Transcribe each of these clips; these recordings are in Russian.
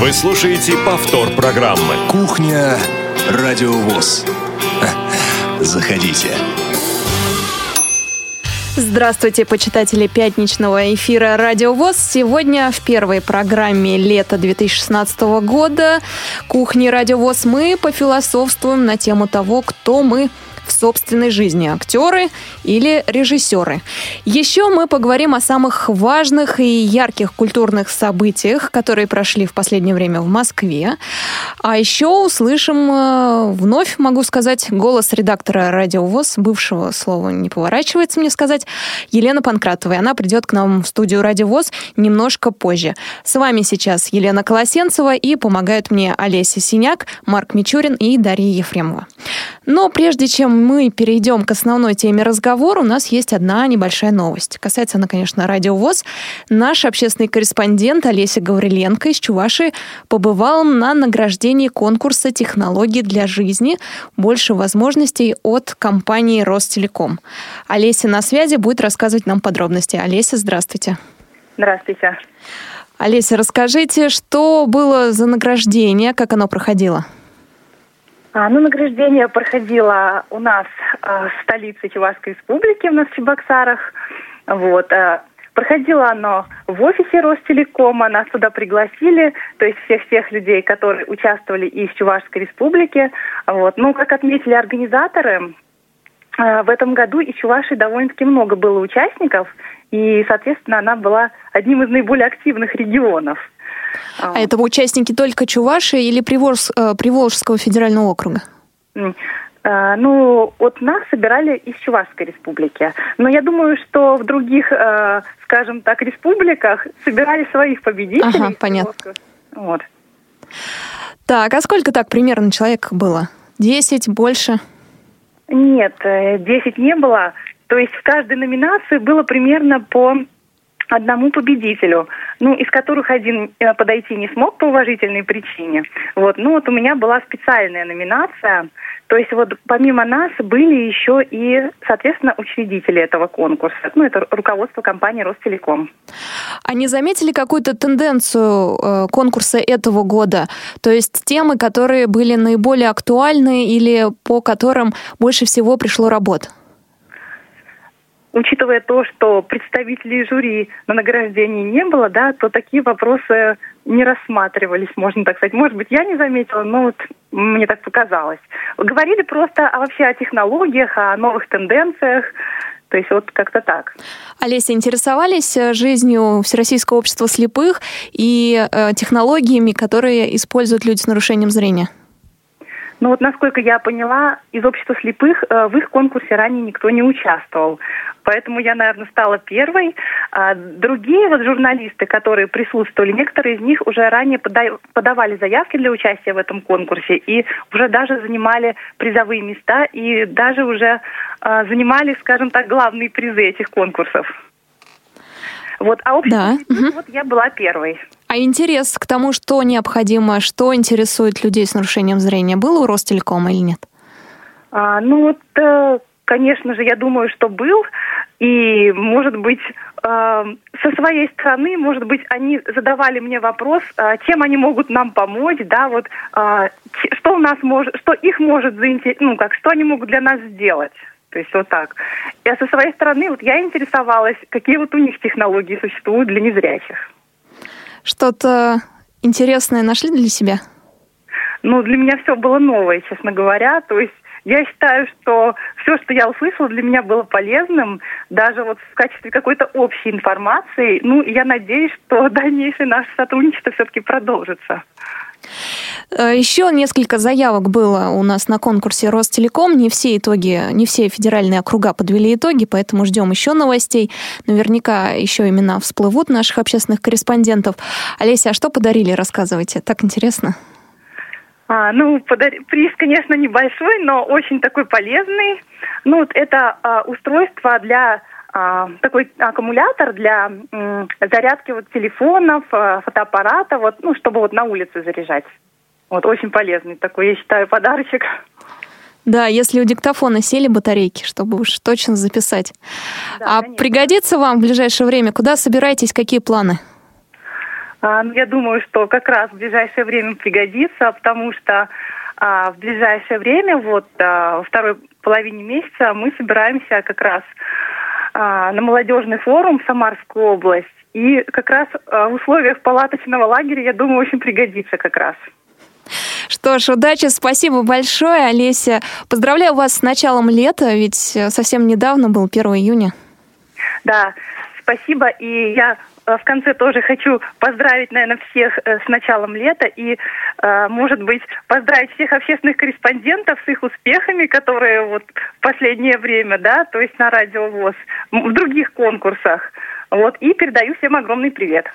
Вы слушаете повтор программы. Кухня Радиовоз. Заходите. Здравствуйте, почитатели пятничного эфира «Радио ВОЗ». Сегодня в первой программе лета 2016 года «Кухни Радио ВОЗ» мы пофилософствуем на тему того, кто мы – в собственной жизни актеры или режиссеры. Еще мы поговорим о самых важных и ярких культурных событиях, которые прошли в последнее время в Москве. А еще услышим э, вновь, могу сказать, голос редактора «Радио ВОЗ», бывшего слова не поворачивается мне сказать, Елена Панкратова. И она придет к нам в студию «Радио ВОЗ» немножко позже. С вами сейчас Елена Колосенцева и помогают мне Олеся Синяк, Марк Мичурин и Дарья Ефремова. Но прежде чем мы перейдем к основной теме разговора, у нас есть одна небольшая новость. Касается она, конечно, радиовоз. Наш общественный корреспондент Олеся Гавриленко из Чуваши побывал на награждении конкурса «Технологии для жизни. Больше возможностей» от компании «Ростелеком». Олеся на связи будет рассказывать нам подробности. Олеся, здравствуйте. Здравствуйте. Олеся, расскажите, что было за награждение, как оно проходило? А, ну, награждение проходило у нас э, в столице Чувашской республики, в Новочебоксарах. Вот. Э, проходило оно в офисе Ростелекома, нас туда пригласили, то есть всех тех людей, которые участвовали из Чувашской республики. Вот. Ну, как отметили организаторы, в этом году и Чуваши довольно-таки много было участников, и, соответственно, она была одним из наиболее активных регионов – а это участники только Чуваши или Приволж, э, Приволжского федерального округа? Э, ну, от нас собирали из Чувашской республики. Но я думаю, что в других, э, скажем так, республиках собирали своих победителей. Ага, понятно. Вот. Так, а сколько так примерно человек было? Десять, больше? Нет, десять не было. То есть в каждой номинации было примерно по одному победителю, ну, из которых один э, подойти не смог по уважительной причине. Вот, ну, вот у меня была специальная номинация, то есть вот помимо нас были еще и, соответственно, учредители этого конкурса. Ну, это руководство компании Ростелеком. А не заметили какую-то тенденцию э, конкурса этого года? То есть темы, которые были наиболее актуальны или по которым больше всего пришло работ? Учитывая то, что представителей жюри на награждении не было, да, то такие вопросы не рассматривались, можно так сказать. Может быть, я не заметила, но вот мне так показалось. Говорили просто о, вообще о технологиях, о новых тенденциях. То есть вот как-то так. Олеся, интересовались э, жизнью Всероссийского общества слепых и э, технологиями, которые используют люди с нарушением зрения? Ну вот, насколько я поняла, из общества слепых э, в их конкурсе ранее никто не участвовал. Поэтому я, наверное, стала первой. А другие вот журналисты, которые присутствовали, некоторые из них уже ранее подавали заявки для участия в этом конкурсе и уже даже занимали призовые места и даже уже а, занимали, скажем так, главные призы этих конкурсов. Вот, а общество да. угу. вот я была первой. А интерес к тому, что необходимо, что интересует людей с нарушением зрения, был у Ростелекома или нет? А, ну вот, э, конечно же, я думаю, что был. И, может быть, э, со своей стороны, может быть, они задавали мне вопрос, э, чем они могут нам помочь, да, вот что у нас может, что их может заинтересовать, ну как, что они могут для нас сделать. То есть вот так. Я со своей стороны, вот я интересовалась, какие вот у них технологии существуют для незрячих. Что-то интересное нашли для себя? Ну, для меня все было новое, честно говоря. То есть я считаю, что все, что я услышала, для меня было полезным, даже вот в качестве какой-то общей информации. Ну, я надеюсь, что дальнейшее наше сотрудничество все-таки продолжится. Э, Еще несколько заявок было у нас на конкурсе Ростелеком. Не все итоги, не все федеральные округа подвели итоги, поэтому ждем еще новостей. Наверняка еще имена всплывут наших общественных корреспондентов. Олеся, а что подарили, рассказывайте. Так интересно. А, ну, подар... приз, конечно, небольшой, но очень такой полезный. Ну, вот это а, устройство для а, такой аккумулятор для зарядки вот телефонов, а, фотоаппарата, вот, ну, чтобы вот на улице заряжать. Вот очень полезный такой, я считаю, подарочек. Да, если у диктофона сели батарейки, чтобы уж точно записать. Да, а конечно. пригодится вам в ближайшее время? Куда собираетесь? Какие планы? А, ну, я думаю, что как раз в ближайшее время пригодится, потому что а, в ближайшее время, вот а, во второй половине месяца, мы собираемся как раз а, на молодежный форум в Самарскую область. И как раз а, в условиях палаточного лагеря, я думаю, очень пригодится как раз. Что ж, удачи, спасибо большое, Олеся. Поздравляю вас с началом лета, ведь совсем недавно был 1 июня. Да, спасибо. И я э, в конце тоже хочу поздравить, наверное, всех э, с началом лета и, э, может быть, поздравить всех общественных корреспондентов с их успехами, которые вот в последнее время, да, то есть на Радио ВОЗ, в других конкурсах. Вот, и передаю всем огромный привет.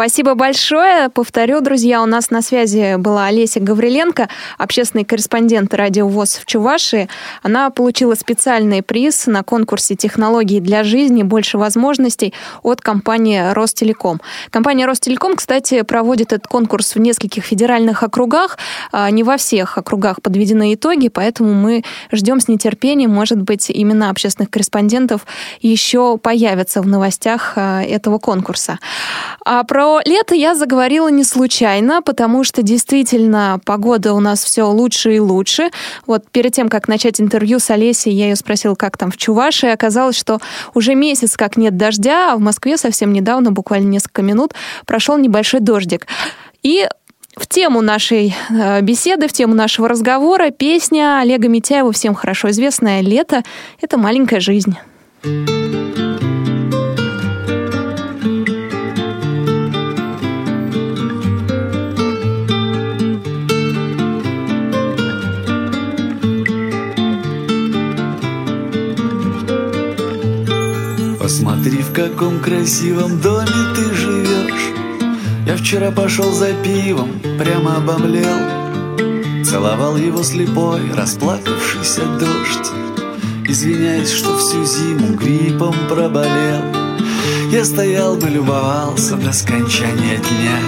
Спасибо большое. Повторю, друзья, у нас на связи была Олеся Гавриленко, общественный корреспондент Радио ВОЗ в Чувашии. Она получила специальный приз на конкурсе «Технологии для жизни. Больше возможностей» от компании «Ростелеком». Компания «Ростелеком», кстати, проводит этот конкурс в нескольких федеральных округах. А, не во всех округах подведены итоги, поэтому мы ждем с нетерпением. Может быть, имена общественных корреспондентов еще появятся в новостях э, этого конкурса. А про лето я заговорила не случайно, потому что действительно погода у нас все лучше и лучше. Вот перед тем, как начать интервью с Олесей, я ее спросила, как там в Чувашии. Оказалось, что уже месяц как нет дождя, а в Москве совсем недавно, буквально несколько минут, прошел небольшой дождик. И в тему нашей э, беседы, в тему нашего разговора песня Олега Митяева, всем хорошо известная «Лето» — это маленькая жизнь. Посмотри, в каком красивом доме ты живешь. Я вчера пошел за пивом, прямо обомлел. Целовал его слепой, расплакавшийся дождь. Извиняюсь, что всю зиму гриппом проболел. Я стоял бы, любовался до скончания дня.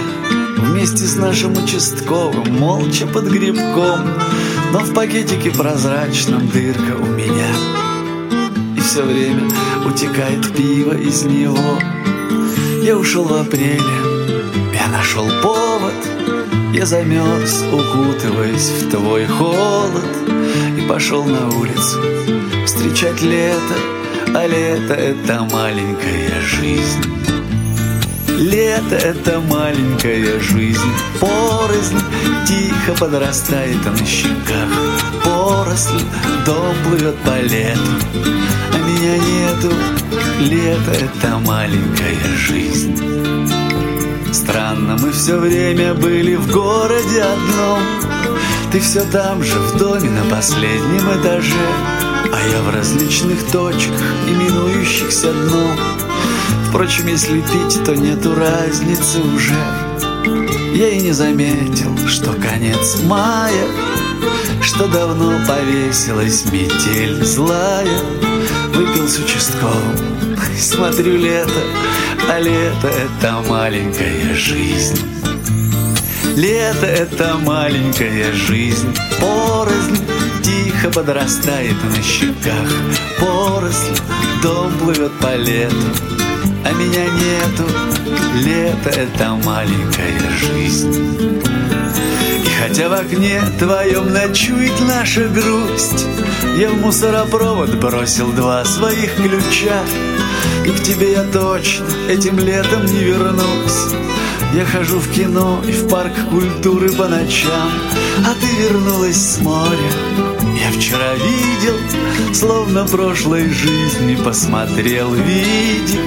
Вместе с нашим участковым, молча под грибком. Но в пакетике прозрачном дырка у меня все время утекает пиво из него. Я ушел в апреле, я нашел повод Я замерз, укутываясь в твой холод И пошел на улицу встречать лето А лето — это маленькая жизнь. Лето — это маленькая жизнь Порознь тихо подрастает на щеках Поросль, дом плывет по лету меня нету. Лето — это маленькая жизнь. Странно, мы все время были в городе одном. Ты все там же, в доме на последнем этаже. А я в различных точках, именующихся дном. Впрочем, если пить, то нету разницы уже. Я и не заметил, что конец мая Что давно повесилась метель злая Выпил с участковым, смотрю лето, а лето — это маленькая жизнь. Лето — это маленькая жизнь, порознь Тихо подрастает на щеках. Поросль, дом плывет по лету А меня нету, лето — это маленькая жизнь Хотя в окне твоем ночует наша грусть. Я в мусоропровод бросил два своих ключа. И к тебе я точно этим летом не вернусь. Я хожу в кино и в парк культуры по ночам. А ты вернулась с моря. Я вчера видел, словно прошлой жизни Посмотрел видик,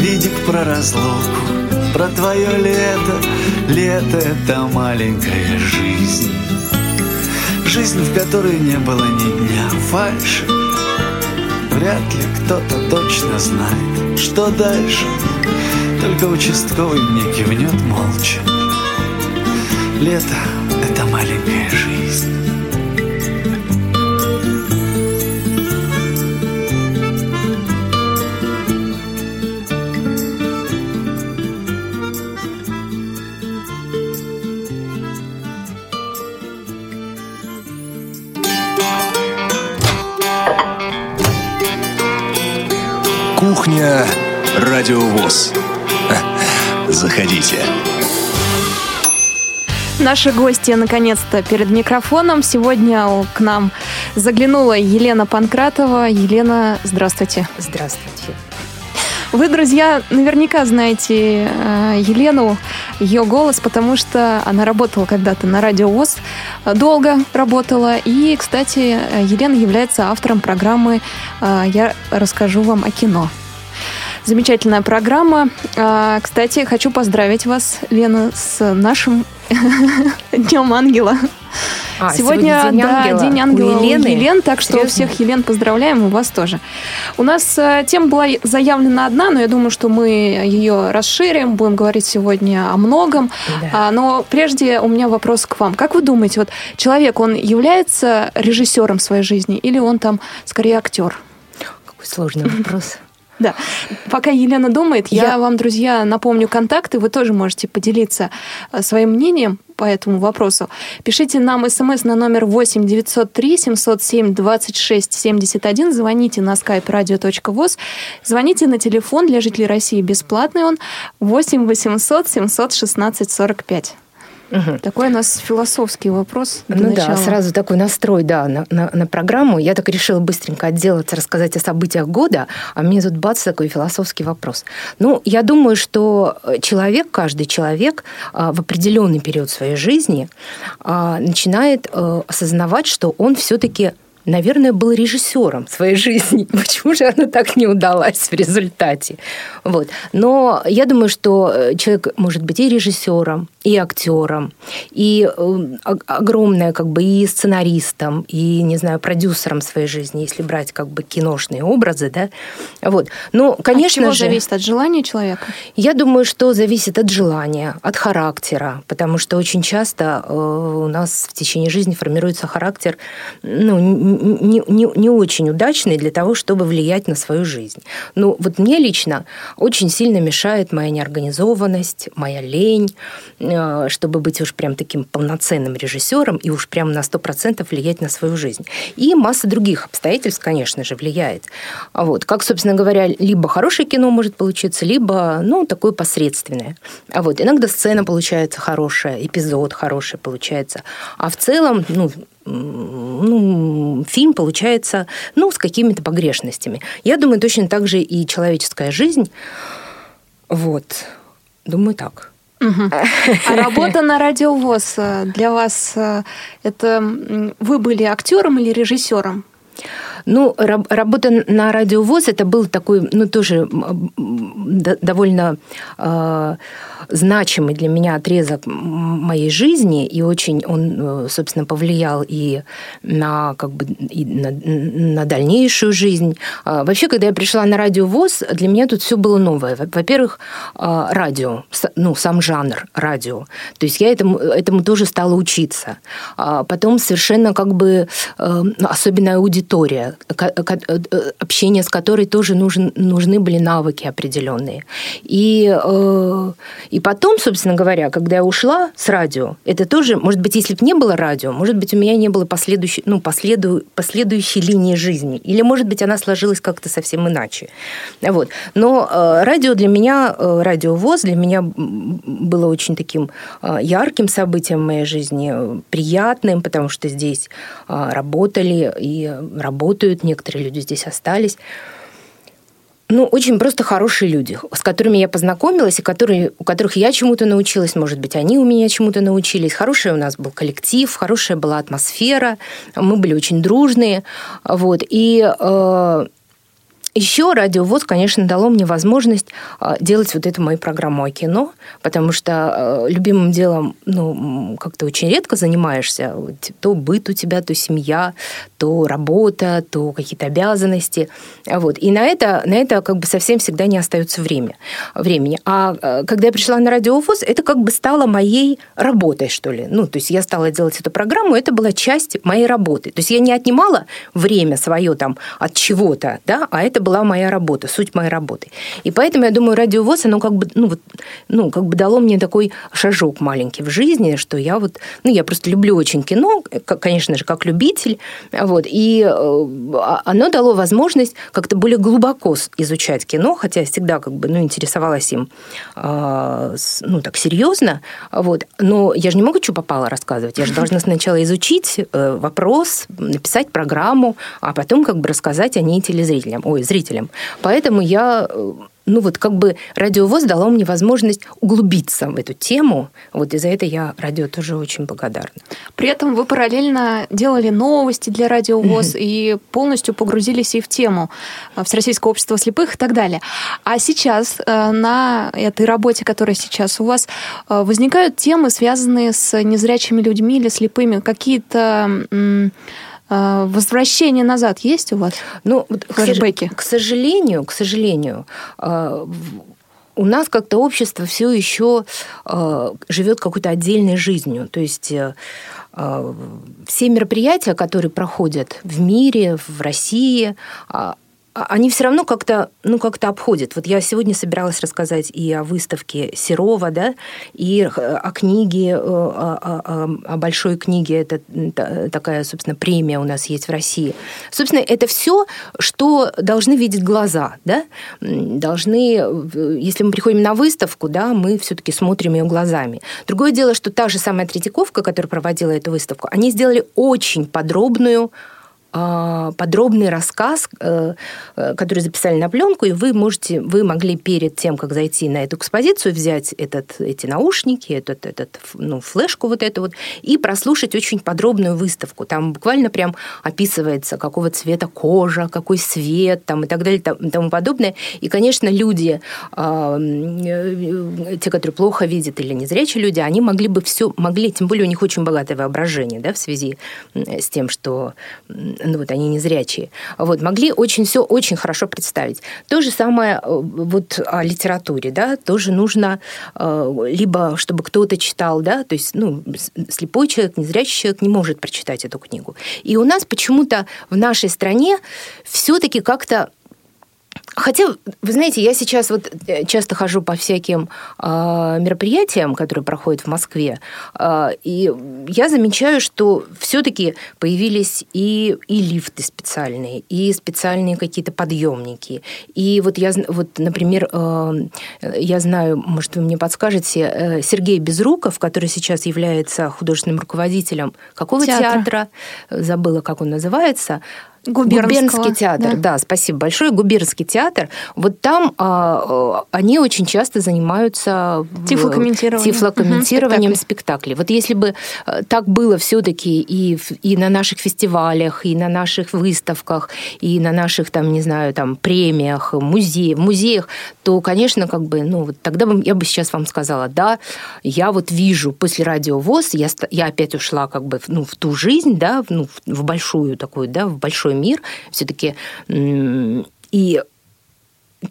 видик про разлуку про твое лето Лето — это маленькая жизнь. Жизнь, в которой не было ни дня фальши. Вряд ли кто-то точно знает, что дальше. Только участковый мне кивнет молча. Лето — это маленькая жизнь Кухня Радиовоз. Заходите. Наши гости наконец-то перед микрофоном. Сегодня к нам заглянула Елена Панкратова. Елена, здравствуйте. Здравствуйте. Вы, друзья, наверняка знаете э, Елену, ее голос, потому что она работала когда-то на радио ВОЗ, долго работала. И, кстати, Елена является автором программы э, «Я расскажу вам о кино». Замечательная программа. Э, кстати, хочу поздравить вас, Лена, с нашим Днем Ангела. А, сегодня, сегодня день да, ангела. День ангела у Елены. У Елен, так что Серьезно? всех Елен поздравляем, и вас тоже. У нас э, тема была заявлена одна, но я думаю, что мы ее расширим, будем говорить сегодня о многом. Да. А, но прежде у меня вопрос к вам. Как вы думаете, вот человек, он является режиссером своей жизни или он там скорее актер? Какой сложный вопрос. Да. Пока Елена думает, я... я вам, друзья, напомню контакты. Вы тоже можете поделиться э, своим мнением по этому вопросу. Пишите нам смс на номер 8 903 707 26 71. Звоните на skype radio.voz. Звоните на телефон для жителей России бесплатный он 8 800 716 45. Угу. Такой у нас философский вопрос. Ну начала. да, сразу такой настрой, да, на, на, на программу. Я так решила быстренько отделаться, рассказать о событиях года, а мне тут бац, такой философский вопрос. Ну, я думаю, что человек, каждый человек а, в определенный период своей жизни а, начинает э, осознавать, что он все-таки наверное, был режиссером своей жизни. Почему же она так не удалась в результате? Вот. Но я думаю, что э, человек может быть и режиссером, и актером, и э, огромное как бы и сценаристом, и, не знаю, продюсером своей жизни, если брать как бы киношные образы, да. Вот. Ну, конечно от чего же... зависит от желания человека? Я думаю, что зависит от желания, от характера, потому что очень часто э, у нас в течение жизни формируется характер, ну, не, не, не очень удачный для того, чтобы влиять на свою жизнь. Ну, вот мне лично очень сильно мешает моя неорганизованность, моя лень, э, чтобы быть уж прям таким полноценным режиссером и уж прям на 100% влиять на свою жизнь. И масса других обстоятельств, конечно же, влияет. А вот, как, собственно говоря, либо хорошее кино может получиться, либо, ну, такое посредственное. А вот иногда сцена получается хорошая, эпизод хороший получается. А в целом, ну, ну, фильм получается ну, с какими-то погрешностями. Я думаю, точно так же и человеческая жизнь. Вот. Думаю, так. Угу. А работа на радиовоз э, для вас э, это вы были актером или режиссером? Ну, работа на радиовоз это был такой, ну, тоже довольно э, значимый для меня отрезок моей жизни, и очень он, э, собственно, повлиял и на, как бы, и на, на дальнейшую жизнь. А, вообще, когда я пришла на радио ВОЗ, для меня тут все было новое. Во-первых, а, радио, ну, сам жанр радио. То есть я этому, этому тоже стала учиться. Потом совершенно как бы э, особенная аудитория, э, общение с которой тоже нужен, нужны были навыки определенные. И, и потом, собственно говоря, когда я ушла с радио, это тоже, может быть, если бы не было радио, может быть, у меня не было последующей, ну, последу, последующей линии жизни. Или, может быть, она сложилась как-то совсем иначе. Вот. Но э, радио для меня, э, радиовоз для меня было очень таким э, ярким событием в моей жизни, приятным, потому что здесь э, работали и работают, некоторые люди здесь остались ну, очень просто хорошие люди, с которыми я познакомилась, и которые, у которых я чему-то научилась, может быть, они у меня чему-то научились. Хороший у нас был коллектив, хорошая была атмосфера, мы были очень дружные. Вот. И э, еще радиовоз, конечно, дало мне возможность а, делать вот эту мою программу о кино, потому что а, любимым делом, ну, как-то очень редко занимаешься. То быт у тебя, то семья, то работа, то какие-то обязанности. Вот. И на это, на это как бы совсем всегда не остается время, времени. А, а когда я пришла на радиовоз, это как бы стало моей работой, что ли. Ну, то есть я стала делать эту программу, это была часть моей работы. То есть я не отнимала время свое там от чего-то, да, а это была моя работа, суть моей работы. И поэтому я думаю, радиовоз, оно как бы, ну, вот, ну, как бы дало мне такой шажок маленький в жизни, что я вот, ну, я просто люблю очень кино, конечно же, как любитель, вот, и э, а, оно дало возможность как-то более глубоко изучать кино, хотя я всегда как бы, ну, интересовалась им, э, ну, так серьезно, вот, но я же не могу, что попало рассказывать, я же должна сначала изучить э, вопрос, написать программу, а потом как бы рассказать о ней телезрителям, ой, зрителям. Поэтому я ну вот как бы радиовоз дало мне возможность углубиться в эту тему. Вот и за это я радио тоже очень благодарна. При этом вы параллельно делали новости для радиовоз mm-hmm. и полностью погрузились и в тему э, Всероссийского общества слепых и так далее. А сейчас э, на этой работе, которая сейчас у вас, э, возникают темы, связанные с незрячими людьми или слепыми, какие-то возвращение назад есть у вас? Ну, флешбеки? К, сожалению, к сожалению, а, у нас как-то общество все еще а, живет какой-то отдельной жизнью. То есть э, все мероприятия, которые проходят в мире, в России, а, они все равно как-то ну, как обходят. Вот я сегодня собиралась рассказать и о выставке Серова, да, и о книге, э, о, о, о большой книге. Это такая, собственно, премия у нас есть в России. Собственно, это все, что должны видеть глаза, да, должны, если мы приходим на выставку, да, мы все-таки смотрим ее глазами. Другое дело, что та же самая Третьяковка, которая проводила эту выставку, они сделали очень подробную а, подробный рассказ, э, э, который записали на пленку, и вы можете, вы могли перед тем, как зайти на эту экспозицию, взять этот, эти наушники, этот, этот, ну, флешку вот эту вот, и прослушать очень подробную выставку. Там буквально прям описывается, какого цвета кожа, какой свет, там, и так далее, и тому подобное. И, конечно, люди, а, э, те, которые плохо видят или незрячие люди, они могли бы все, могли, тем более у них очень богатое воображение, да, в связи с тем, что ну вот они незрячие, вот, могли очень все очень хорошо представить. То же самое э, вот о литературе, да, тоже нужно э, либо чтобы кто-то читал, да, то есть, ну, слепой человек, незрячий человек не может прочитать эту книгу. И у нас почему-то в нашей стране все-таки как-то Хотя, вы знаете, я сейчас вот э, часто хожу по всяким э, мероприятиям, которые проходят в Москве, э, и я замечаю, что все-таки появились и, и лифты специальные, и специальные какие-то подъемники. И вот я, вот, например, э, я знаю, может, вы мне подскажете, э, Сергей Безруков, который сейчас является художественным руководителем какого театра? театра? Забыла, как он называется Губернский театр, да. да, спасибо большое. Губернский театр. Вот там а, они очень часто занимаются тифлокомментированием, тифлокомментированием угу, спектаклей. Вот если бы э, так было все-таки и, и на наших фестивалях, и на наших выставках, и на наших, там, не знаю, там, премиях, музеях, музеях, то, конечно, как бы, ну, вот тогда бы я бы сейчас вам сказала, да, я вот вижу после радиовоз, я, я опять ушла как бы ну, в ту жизнь, да, ну, в большую такую, да, в большой мир все-таки. И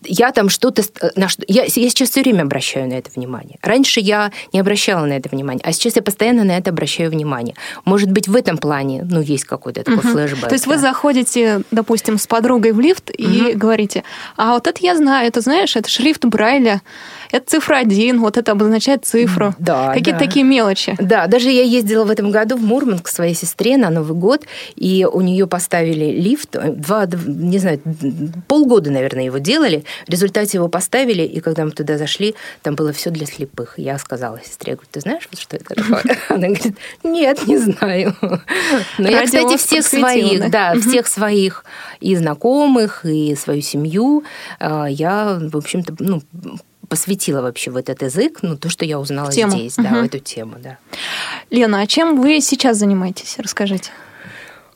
я там что-то... Э, на что, я, я сейчас все время обращаю на это внимание. Раньше я не обращала на это внимание, а сейчас я постоянно на это обращаю внимание. Может быть, в этом плане, ну, есть какой-то такой угу. флешбэк. То есть да. вы заходите, допустим, с подругой в лифт и угу. говорите, а вот это я знаю, это знаешь, это шрифт Брайля, это цифра один, вот это обозначает цифру. Да, Какие-то да. такие мелочи. Да, даже я ездила в этом году в Мурманск к своей сестре на Новый год, и у нее поставили лифт, два, не знаю, полгода, наверное, его делали. В результате его поставили, и когда мы туда зашли, там было все для слепых. Я сказала сестре, говорю, ты знаешь, вот что это такое? Она говорит, нет, не знаю. Но я, кстати, всех своих, да, всех своих и знакомых, и свою семью а, я, в общем-то, ну, посвятила вообще в этот язык, ну, то, что я узнала тему. здесь, угу. да, в эту тему, да. Лена, а чем вы сейчас занимаетесь? Расскажите.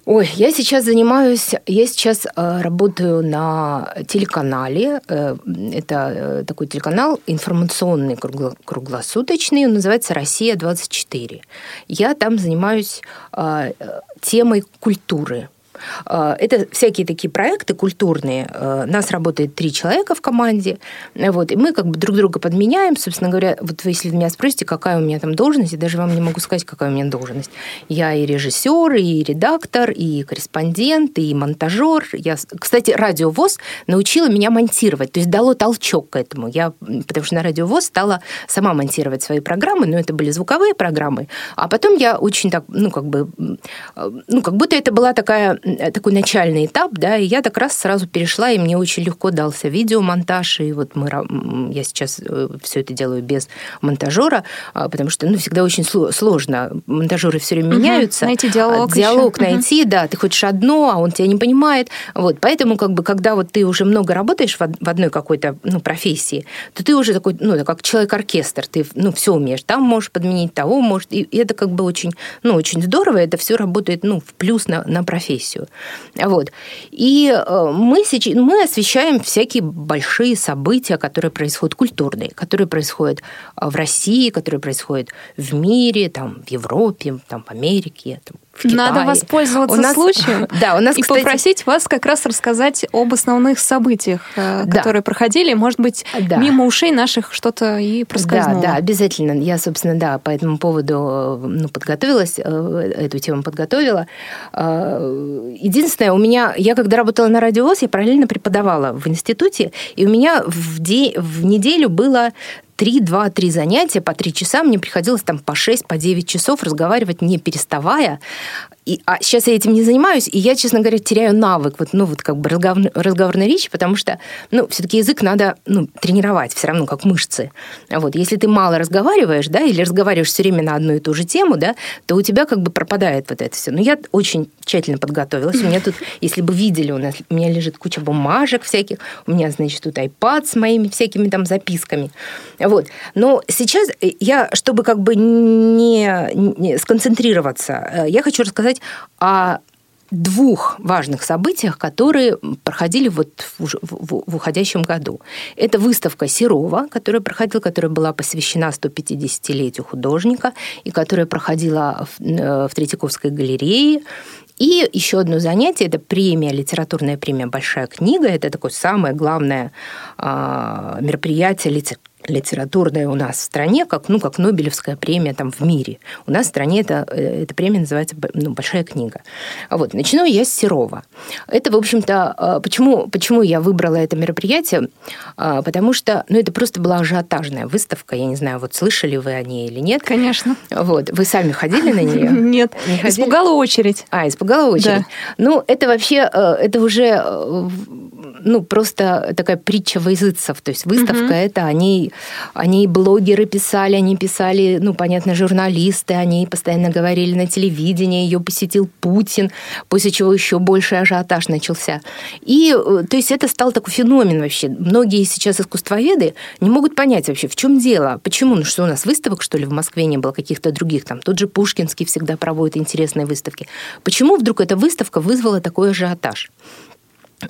Ой, я сейчас занимаюсь, я сейчас э, работаю на телеканале. Э, это э, такой телеканал информационный, кругло, круглосуточный, он называется «Россия-24». Я там занимаюсь темой культуры. Э, это всякие такие проекты культурные. Э, нас работает три человека в команде, вот, и мы как бы друг друга подменяем. Собственно говоря, вот вы, если меня спросите, какая у меня там должность, я даже вам не могу сказать, какая у меня должность. Я и режиссер, и редактор, и корреспондент, и монтажер. Я, кстати, радиовоз научила меня монтировать, то есть дало толчок к этому. Я, потому что на радиовоз стала сама монтировать свои программы, но это были звуковые программы, а потом я очень так, ну, как бы, ну, как будто это была такая, такой начальный этап, да, и я так раз сразу перешла, и мне очень легко дался видеомонтаж, и вот мы, я сейчас э, все это делаю без монтажера, а, потому что, ну, всегда очень сложно. Монтажеры все время угу, меняются. Найти диалог. Диалог еще. найти, угу. да, ты хочешь одно, а он тебя не понимает. Вот, поэтому, как бы, когда вот ты уже много работаешь в одной какой-то, ну, профессии, то ты уже такой, ну, как человек-оркестр, ты, ну, все умеешь, там можешь подменить, того может, и это как бы очень, ну, очень здорово, это все работает, ну, в плюс на, на профессию. Вот. И э, мы, сейчас, мы освещаем всякие большие события, которые происходят культурные, которые происходят в России, которые происходят в мире, там, в Европе, там, в Америке, там, в Китае. Надо воспользоваться у нас, случаем да, у нас, и кстати... попросить вас как раз рассказать об основных событиях, э, да. которые проходили. Может быть, да. мимо ушей наших что-то и проскользнуло. Да, да, обязательно. Я, собственно, да, по этому поводу э, ну, подготовилась, э, эту тему подготовила. Единственное, у меня, я когда работала на радиовоз, я параллельно преподавала в институте, и у меня в, день, в неделю было 3-2-3 занятия по 3 часа, мне приходилось там по 6, по 9 часов разговаривать, не переставая. И, а сейчас я этим не занимаюсь, и я, честно говоря, теряю навык, вот, ну, вот как бы разговор, разговорной речи, потому что, ну, все-таки язык надо, ну, тренировать все равно, как мышцы. Вот, если ты мало разговариваешь, да, или разговариваешь все время на одну и ту же тему, да, то у тебя как бы пропадает вот это все. Но я очень тщательно подготовилась. У меня тут, если бы видели, у нас у меня лежит куча бумажек всяких, у меня, значит, тут iPad с моими всякими там записками. Вот. Но сейчас я, чтобы как бы не, не сконцентрироваться, э, я хочу рассказать о двух важных событиях, которые проходили вот в, в, в уходящем году. Это выставка Серова, которая проходила, которая была посвящена 150-летию художника и которая проходила в, э, в Третьяковской галерее. И еще одно занятие – это премия, литературная премия «Большая книга». Это такое самое главное э, мероприятие литературная у нас в стране, как, ну, как Нобелевская премия там в мире. У нас в стране это, э, эта премия называется ну, «Большая книга». Вот. Начну я с Серова. Это, в общем-то, э, почему, почему я выбрала это мероприятие? Э, потому что, ну, это просто была ажиотажная выставка. Я не знаю, вот слышали вы о ней или нет. Конечно. Вот. Вы сами ходили на нее? Нет. Не? Испугала очередь. А, испугала очередь. Да. Ну, это вообще, это уже ну, просто такая притча во языцев. То есть выставка угу. это, они, блогеры писали, они писали, ну, понятно, журналисты, они постоянно говорили на телевидении, ее посетил Путин, после чего еще больше ажиотаж начался. И, э, то есть это стал такой феномен вообще. Многие сейчас искусствоведы не могут понять вообще, в чем дело, почему, ну, что у нас выставок, что ли, в Москве не было, каких-то других, там, тот же Пушкинский всегда проводит интересные выставки. Почему вдруг эта выставка вызвала такой ажиотаж?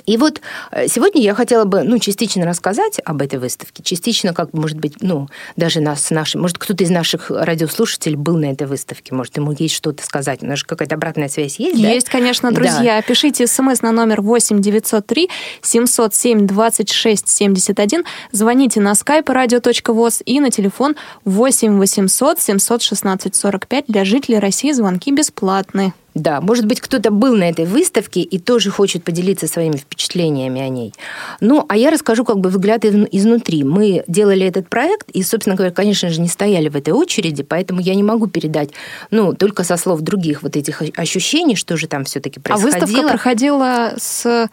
И вот э, сегодня я хотела бы, ну, частично рассказать об этой выставке, частично, как, может быть, ну, даже нас, наши, может, кто-то из наших радиослушателей был на этой выставке, может, ему есть что-то сказать. У нас же какая-то обратная связь есть, да? Есть, конечно, друзья. Да. Пишите смс на номер 8 903 707 26 71, звоните на skype radio.voz и на телефон 8 800 716 45 для жителей России звонки бесплатные. Да, может быть, кто-то был на этой выставке и тоже хочет поделиться своими впечатлениями о ней. Ну, а я расскажу как бы взгляд изнутри. Мы делали этот проект, и, собственно говоря, конечно же, не стояли в этой очереди, поэтому я не могу передать, ну, только со слов других вот этих ощущений, что же там все-таки происходило. А выставка проходила с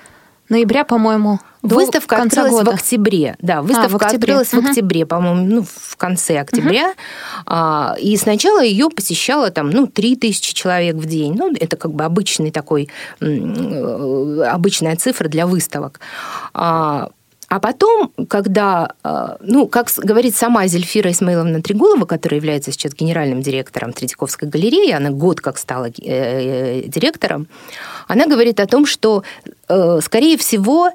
ноября, по-моему, до Выставка конца открылась года. в октябре. Да, выставка а, в октябре. открылась угу. в октябре, по-моему, ну, в конце октября. Угу. И сначала ее посещало там, ну, 3000 человек в день. Ну, это как бы обычный такой, э, обычная цифра для выставок. А, а потом, когда, э, ну, как говорит сама Зельфира Исмаиловна Трегулова, которая является сейчас генеральным директором Третьяковской галереи, она год как стала э, директором, она говорит о том, что, скорее всего,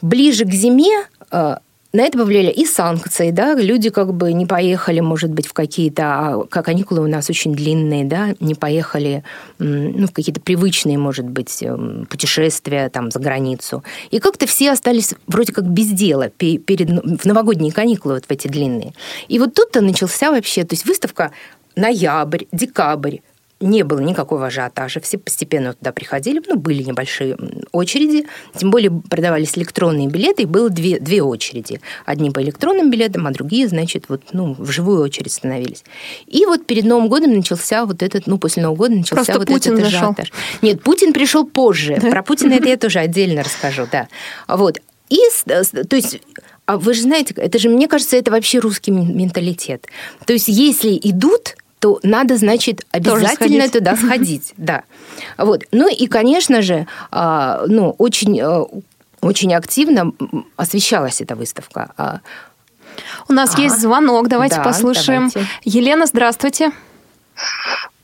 ближе к зиме э, на это повлияли и санкции, да, люди как бы не поехали, может быть, в какие-то, а, как каникулы у нас очень длинные, да, не поехали ну, в какие-то привычные, может быть, эм, путешествия там за границу. И как-то все остались вроде как без дела перед, в новогодние каникулы вот в эти длинные. И вот тут-то начался вообще, то есть выставка ноябрь, декабрь, не было никакого ажиотажа. Все постепенно туда приходили. Ну, были небольшие очереди. Тем более продавались электронные билеты, и было две, две очереди. Одни по электронным билетам, а другие, значит, вот, ну, в живую очередь становились. И вот перед Новым годом начался вот этот, ну, после Нового года начался Просто вот Путин этот зашел. ажиотаж. Нет, Путин пришел позже. Про Путина это я тоже отдельно расскажу, да. Вот. И, то есть, а вы же знаете, это же, мне кажется, это вообще русский менталитет. То есть, если идут, то надо, значит, обязательно туда сходить. Да. Вот. Ну и, конечно же, а, ну, очень, э, очень активно освещалась эта выставка. А, У нас есть звонок, давайте да, послушаем. Давайте. Елена, здравствуйте.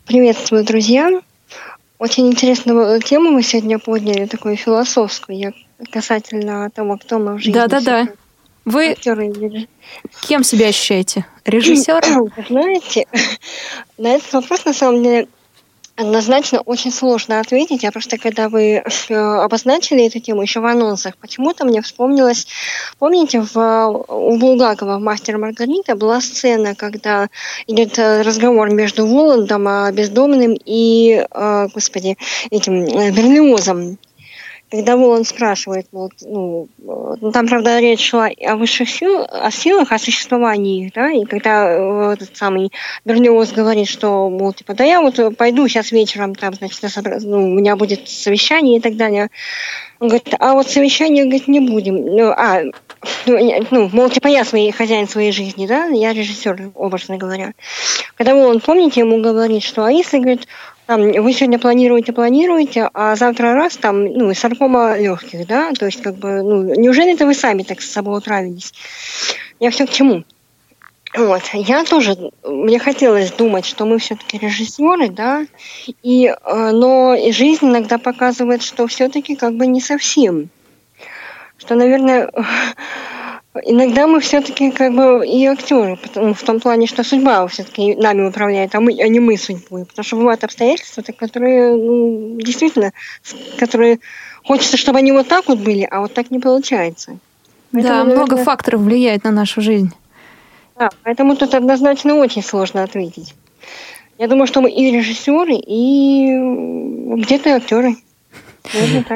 Приветствую, друзья. Очень интересную тему мы сегодня подняли, такую философскую, я касательно того, кто мы в жизни. Да-да-да. Вы кем себя ощущаете? Режиссером? Знаете, на этот вопрос, на самом деле, Однозначно очень сложно ответить. Я просто, когда вы э, обозначили эту тему еще в анонсах, почему-то мне вспомнилось, помните, в, у Булгакова в «Мастер Маргарита» была сцена, когда идет э, разговор между Воландом, а, бездомным и, э, господи, этим Берлиозом когда он спрашивает, вот, ну, ну, там, правда, речь шла о высших сил, о силах, о существовании да, и когда э, этот самый Берлиоз говорит, что, мол, типа, да я вот пойду сейчас вечером, там, значит, ну, у меня будет совещание и так далее. Говорит, а вот совещание, говорит, не будем. Ну, а, ну, ну, мол, типа я своей, хозяин своей жизни, да, я режиссер, образно говоря. Когда он, помните, ему говорит, что а если, говорит, там, вы сегодня планируете, планируете, а завтра раз там, ну, саркома легких, да, то есть, как бы, ну, неужели это вы сами так с собой утравились? Я все к чему? Вот, я тоже, мне хотелось думать, что мы все-таки режиссеры, да, и, э, но жизнь иногда показывает, что все-таки как бы не совсем. Что, наверное, иногда мы все-таки как бы и актеры, потому, в том плане, что судьба все-таки нами управляет, а, мы, а не мы судьбой. Потому что бывают обстоятельства, которые ну, действительно, которые хочется, чтобы они вот так вот были, а вот так не получается. Поэтому, да, наверное, много факторов влияет на нашу жизнь. Да, поэтому тут однозначно очень сложно ответить. Я думаю, что мы и режиссеры, и где-то актеры.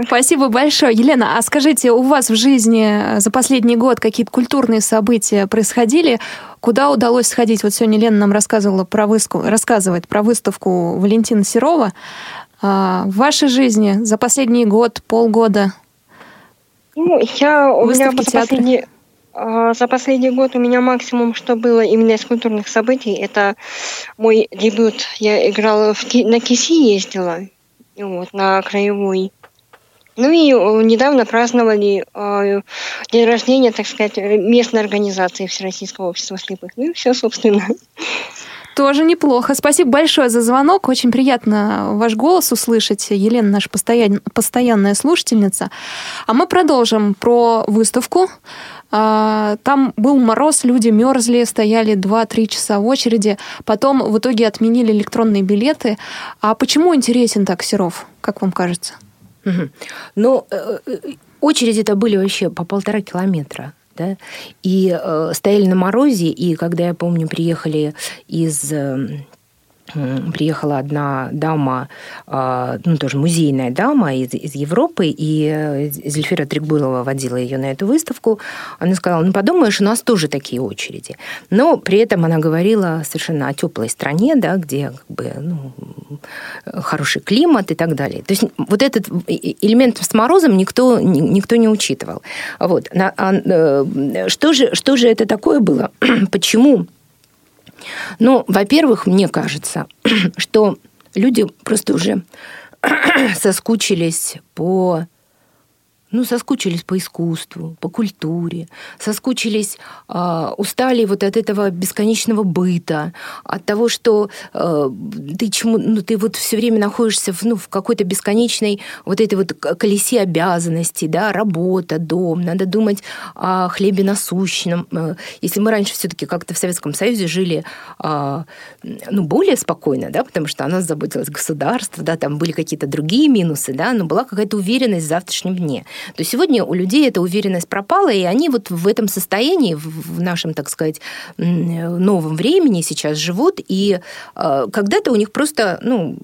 Спасибо большое. Елена, а скажите, у вас в жизни за последний год какие-то культурные события происходили? Куда удалось сходить? Вот сегодня Лена нам рассказывала про выставку, рассказывает про выставку Валентина Серова. А в вашей жизни за последний год, полгода? Ну, я у меня за последний, за последний год у меня максимум, что было именно из культурных событий, это мой дебют. Я играла в, на Киси, ездила вот, на краевой. Ну и э, недавно праздновали э, день рождения, так сказать, местной организации Всероссийского общества слепых. Ну и все, собственно. Тоже неплохо. Спасибо большое за звонок. Очень приятно ваш голос услышать. Елена наша постоянная слушательница. А мы продолжим про выставку. А, там был мороз, люди мерзли, стояли 2-3 часа в очереди. Потом в итоге отменили электронные билеты. А почему интересен так Серов, как вам кажется? Ну, э, э, очереди-то были вообще по полтора километра. Да? И э, стояли на морозе, и когда, я помню, приехали из эм, приехала одна дама, а, ну, тоже музейная дама из, из Европы, и э, Зельфира Тригбулова водила ее на эту выставку. Она сказала, ну, подумаешь, у нас тоже такие очереди. Но при этом она говорила совершенно о теплой стране, да, где как бы, ну, хороший климат и так далее. То есть вот этот элемент с морозом никто, никто не учитывал. Вот. А, э, что, же, что же это такое было? Почему ну, во-первых, мне кажется, что люди просто уже соскучились по ну, соскучились по искусству, по культуре, соскучились, э, устали вот от этого бесконечного быта, от того, что э, ты чему, ну, ты вот все время находишься в, ну, в какой-то бесконечной вот этой вот колесе обязанностей, да, работа, дом, надо думать о хлебе насущном. Э, если мы раньше все-таки как-то в Советском Союзе жили, э, ну, более спокойно, да, потому что о нас заботилось государство, да, там были какие-то другие минусы, да, но была какая-то уверенность в завтрашнем дне то сегодня у людей эта уверенность пропала, и они вот в этом состоянии, в нашем, так сказать, новом времени сейчас живут, и э, когда-то у них просто, ну,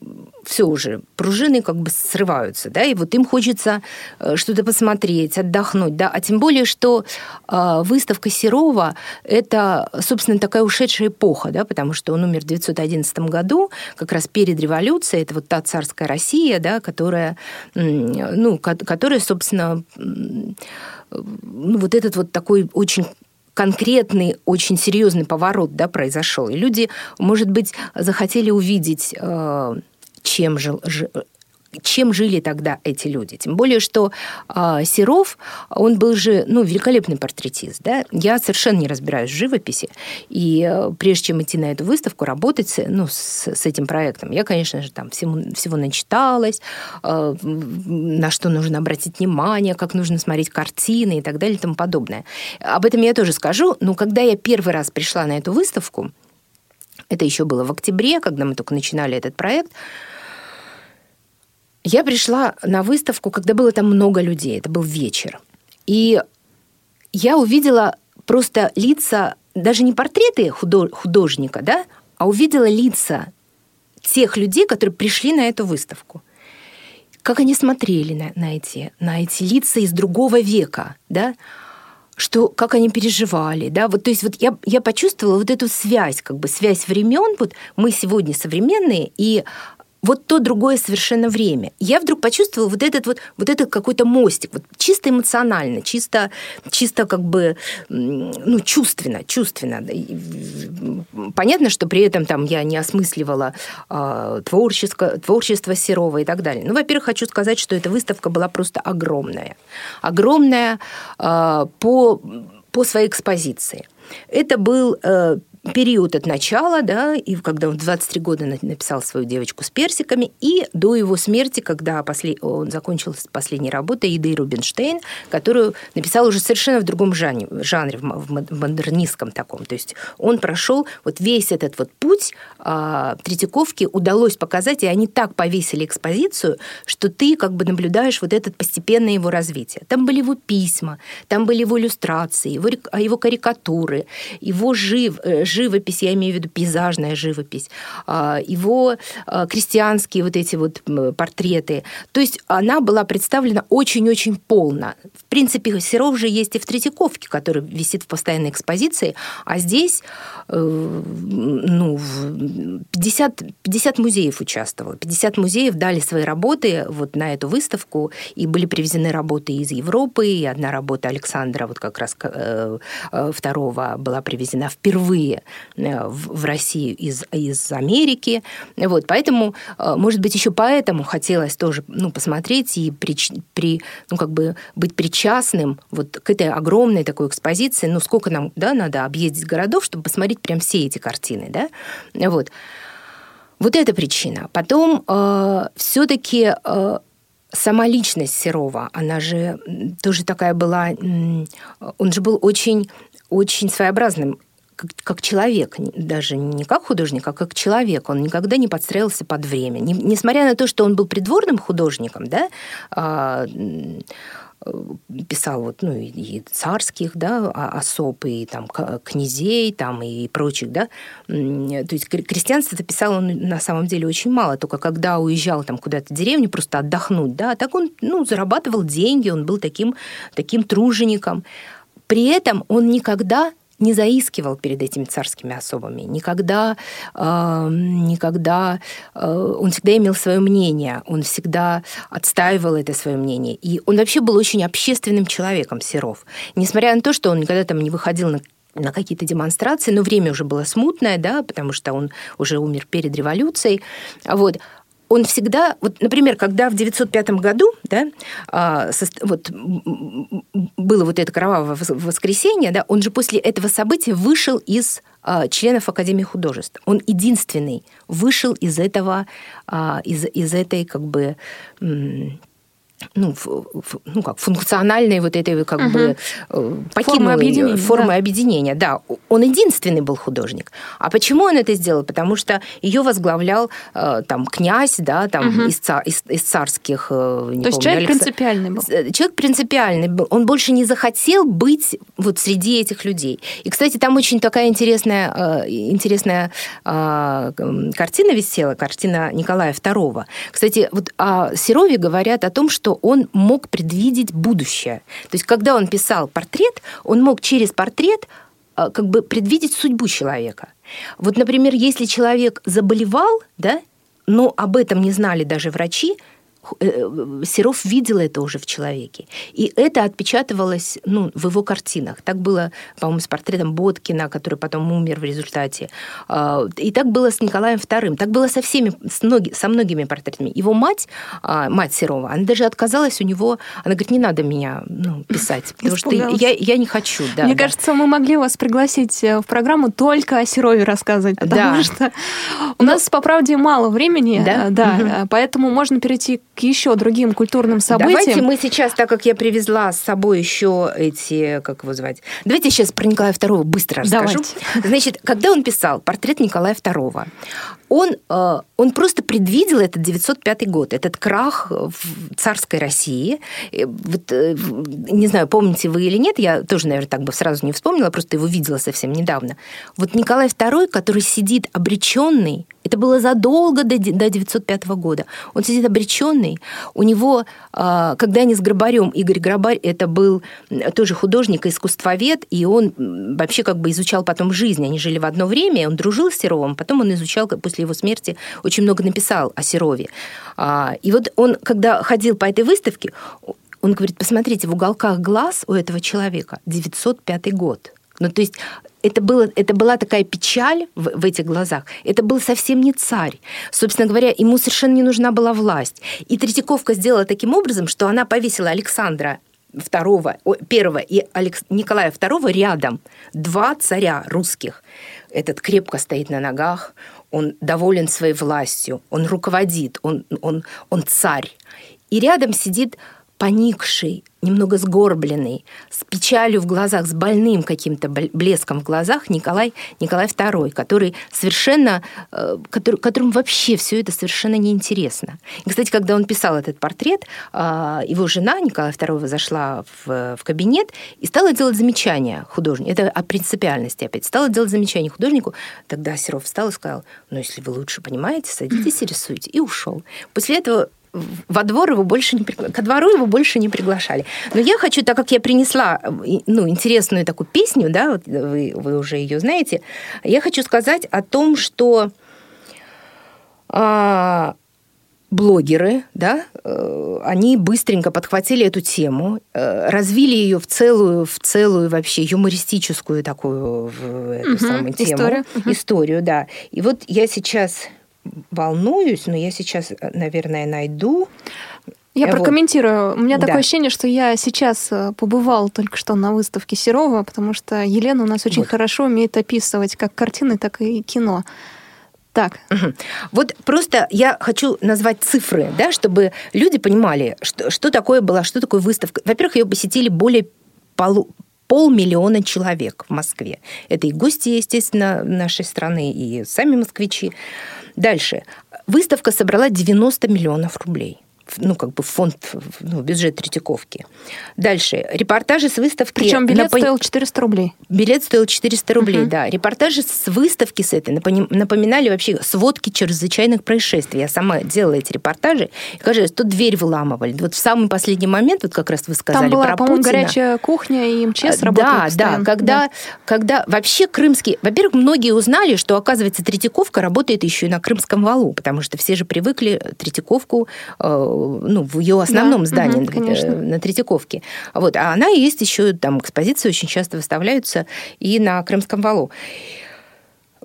все уже, пружины как бы срываются, да, и вот им хочется э, что-то посмотреть, отдохнуть, да, а тем более, что э, выставка Серова – это, собственно, такая ушедшая эпоха, да, потому что он умер в 1911 году, как раз перед революцией, это вот та царская Россия, да, которая, ну, которая, собственно, ну, вот этот вот такой очень конкретный, очень серьезный поворот да, произошел. И люди, может быть, захотели увидеть э, чем жил, чем жили тогда эти люди. Тем более, что э, Серов, он был же ну, великолепный портретист. Да? Я совершенно не разбираюсь в живописи. И э, прежде чем идти на эту выставку, работать ну, с, с этим проектом, я, конечно же, там всему, всего начиталась, э, на что нужно обратить внимание, как нужно смотреть картины и так далее и тому подобное. Об этом я тоже скажу. Но когда я первый раз пришла на эту выставку, это еще было в октябре, когда мы только начинали этот проект, я пришла на выставку, когда было там много людей, это был вечер. И я увидела просто лица, даже не портреты художника, да, а увидела лица тех людей, которые пришли на эту выставку. Как они смотрели на, на, эти, на эти лица из другого века, да, что как они переживали, да, вот, то есть вот я, я почувствовала вот эту связь, как бы связь времен, вот мы сегодня современные, и вот то другое совершенно время. Я вдруг почувствовала вот этот вот, вот этот какой-то мостик, вот чисто эмоционально, чисто, чисто как бы, ну, чувственно, чувственно. Понятно, что при этом там я не осмысливала э, творчество, творчество Серова и так далее. Ну, во-первых, хочу сказать, что эта выставка была просто огромная. Огромная э, по, по своей экспозиции. Это был э, период от начала, да, и когда он в 23 года написал свою девочку с персиками, и до его смерти, когда послед... он закончил последней работой Иды Рубинштейн, которую написал уже совершенно в другом жанре, жанре в модернистском таком. То есть он прошел вот весь этот вот путь а, Третьяковке удалось показать, и они так повесили экспозицию, что ты как бы наблюдаешь вот это постепенное его развитие. Там были его письма, там были его иллюстрации, его, его карикатуры, его жив, э, живопись, я имею в виду пейзажная живопись, а, его а, крестьянские вот эти вот портреты. То есть она была представлена очень-очень полно. В принципе, Серов же есть и в Третьяковке, который висит в постоянной экспозиции, а здесь э, ну, 50, 50 музеев участвовало. 50 музеев дали свои работы вот на эту выставку, и были привезены работы из Европы, и одна работа Александра, вот как раз э, э, второго, была привезена впервые Э, в Россию из, из Америки. Вот, поэтому, э, может быть, еще поэтому хотелось тоже ну, посмотреть и при, при, ну, как бы быть причастным вот к этой огромной такой экспозиции. Ну, сколько нам да, надо объездить городов, чтобы посмотреть прям все эти картины. Да? Вот. Вот эта причина. Потом э, все-таки э, сама личность Серова, она же тоже такая была, он же был очень, очень своеобразным как, как человек, даже не как художник, а как человек. Он никогда не подстраивался под время. Не, несмотря на то, что он был придворным художником, да, а, писал вот, ну, и царских, да, особ, и там князей, там, и прочих, да. То есть крестьянство-то писал он на самом деле очень мало, только когда уезжал там куда-то в деревню просто отдохнуть, да, так он, ну, зарабатывал деньги, он был таким, таким тружеником. При этом он никогда не заискивал перед этими царскими особами, никогда, э, никогда э, он всегда имел свое мнение, он всегда отстаивал это свое мнение. И он вообще был очень общественным человеком, Серов. Несмотря на то, что он никогда там не выходил на на какие-то демонстрации, но время уже было смутное, да, потому что он уже умер перед революцией. Вот он всегда, вот, например, когда в 905 году, да, а, вот было вот это кровавое воскресенье, да, он же после этого события вышел из а, членов Академии художеств. Он единственный вышел из этого, а, из, из этой как бы ну, ну как, функциональной вот этой как угу. бы э, формы объединения, формы да. объединения. Да, он единственный был художник. А почему он это сделал? Потому что ее возглавлял э, там князь, да, там угу. из, из, из царских. Э, не То помню, есть человек Алекс... принципиальный был. Человек принципиальный был. Он больше не захотел быть вот среди этих людей. И, кстати, там очень такая интересная, интересная картина висела, картина Николая II. Кстати, вот о Серове говорят о том, что что он мог предвидеть будущее. То есть, когда он писал портрет, он мог через портрет а, как бы предвидеть судьбу человека. Вот, например, если человек заболевал, да, но об этом не знали даже врачи, Э, Серов видел это уже в человеке. И это отпечатывалось ну, в его картинах. Так было, по-моему, с портретом Боткина, который потом умер в результате. А, и так было с Николаем II. Так было со всеми, с многи, со многими портретами. Его мать, а, мать Серова, она даже отказалась у него, она говорит, не надо меня ну, писать, потому что я, я не хочу. Да, Мне да. кажется, мы могли вас пригласить э, в программу только о Серове рассказывать, потому да. что у Но... нас, по правде, мало времени, да, э, да поэтому можно перейти к еще другим культурным событиям. Давайте мы сейчас, так как я привезла с собой еще эти, как его звать, давайте сейчас про Николая II быстро расскажу. Давайте. Значит, когда он писал портрет Николая II, он, э, он просто предвидел этот 905 год, этот крах в царской России. Вот, э, не знаю, помните вы или нет, я тоже, наверное, так бы сразу не вспомнила, просто его видела совсем недавно. Вот Николай II, который сидит обреченный, это было задолго до, до 905 года, он сидит обреченный, у него, э, когда они с Грабарем, Игорь Грабарь, это был тоже художник и искусствовед, и он вообще как бы изучал потом жизнь, они жили в одно время, он дружил с Серовым, потом он изучал после после его смерти очень много написал о Серове. А, и вот он, когда ходил по этой выставке, он говорит, посмотрите, в уголках глаз у этого человека 905 год. Ну, то есть это, было, это была такая печаль в, в этих глазах. Это был совсем не царь. Собственно говоря, ему совершенно не нужна была власть. И Третьяковка сделала таким образом, что она повесила Александра II, первого и Алекс, Николая II рядом. Два царя русских. Этот крепко стоит на ногах, он доволен своей властью, он руководит, он, он, он царь. И рядом сидит поникший, немного сгорбленный, с печалью в глазах, с больным каким-то блеском в глазах Николай, Николай II, который совершенно, э, который, которому вообще все это совершенно неинтересно. И, кстати, когда он писал этот портрет, а, его жена Николая II зашла в, в кабинет и стала делать замечания художнику. Это о принципиальности опять. Стала делать замечания художнику. Тогда Серов встал и сказал, ну, если вы лучше понимаете, садитесь и рисуйте. И ушел. После этого во двор его больше не пригла... ко двору его больше не приглашали. Но я хочу, так как я принесла ну, интересную такую песню, да, вот вы, вы уже ее знаете, я хочу сказать о том, что а, блогеры, да, э, они быстренько подхватили эту тему, э, развили ее в целую, в целую вообще юмористическую такую эту угу, самую тему, историю. историю, да. И вот я сейчас волнуюсь, но я сейчас, наверное, найду. Я вот. прокомментирую. У меня да. такое ощущение, что я сейчас э, побывала только что на выставке Серова, потому что Елена у нас очень вот. хорошо умеет описывать как картины, так и кино. Так. Угу. Вот просто я хочу назвать цифры, да, чтобы люди понимали, что, что такое была, что такое выставка. Во-первых, ее посетили более полу, полмиллиона человек в Москве. Это и гости, естественно, нашей страны, и сами москвичи. Дальше. Выставка собрала 90 миллионов рублей ну, как бы фонд, ну, бюджет Третьяковки. Дальше. Репортажи с выставки... Причем билет напом... стоил 400 рублей. Билет стоил 400 рублей, uh-huh. да. Репортажи с выставки с этой напоминали вообще сводки чрезвычайных происшествий. Я сама делала эти репортажи. И, кажется, тут дверь выламывали. Вот в самый последний момент, вот как раз вы сказали Там была, про Путина. горячая кухня и МЧС работала Да, постоянно. да. Когда, да. когда вообще крымский... Во-первых, многие узнали, что, оказывается, Третьяковка работает еще и на Крымском валу, потому что все же привыкли Третьяковку э, ну, в ее основном да, здании угу, конечно. на Третьяковке. Вот. А она есть еще, там экспозиции очень часто выставляются и на Крымском валу.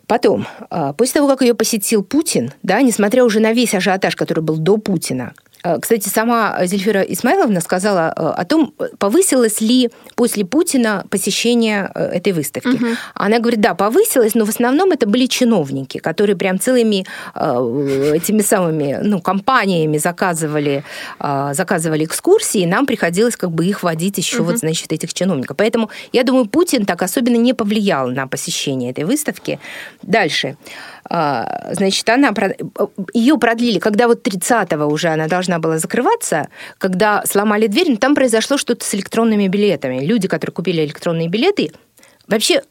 Потом, а, после того, как ее посетил Путин, да, несмотря уже на весь ажиотаж, который был до Путина, кстати, сама Зельфира Исмайловна сказала э, о том, повысилось ли после Путина посещение э, этой выставки. Угу. Она говорит, да, повысилось, но в основном это были чиновники, которые прям целыми этими самыми ну, компаниями заказывали, заказывали экскурсии, и нам приходилось как бы их водить еще угу. вот, значит, этих чиновников. Поэтому я думаю, Путин так особенно не повлиял на посещение этой выставки. Дальше. А, значит, она, ее продлили, когда вот 30-го уже она должна была закрываться, когда сломали дверь, но там произошло что-то с электронными билетами. Люди, которые купили электронные билеты, Вообще,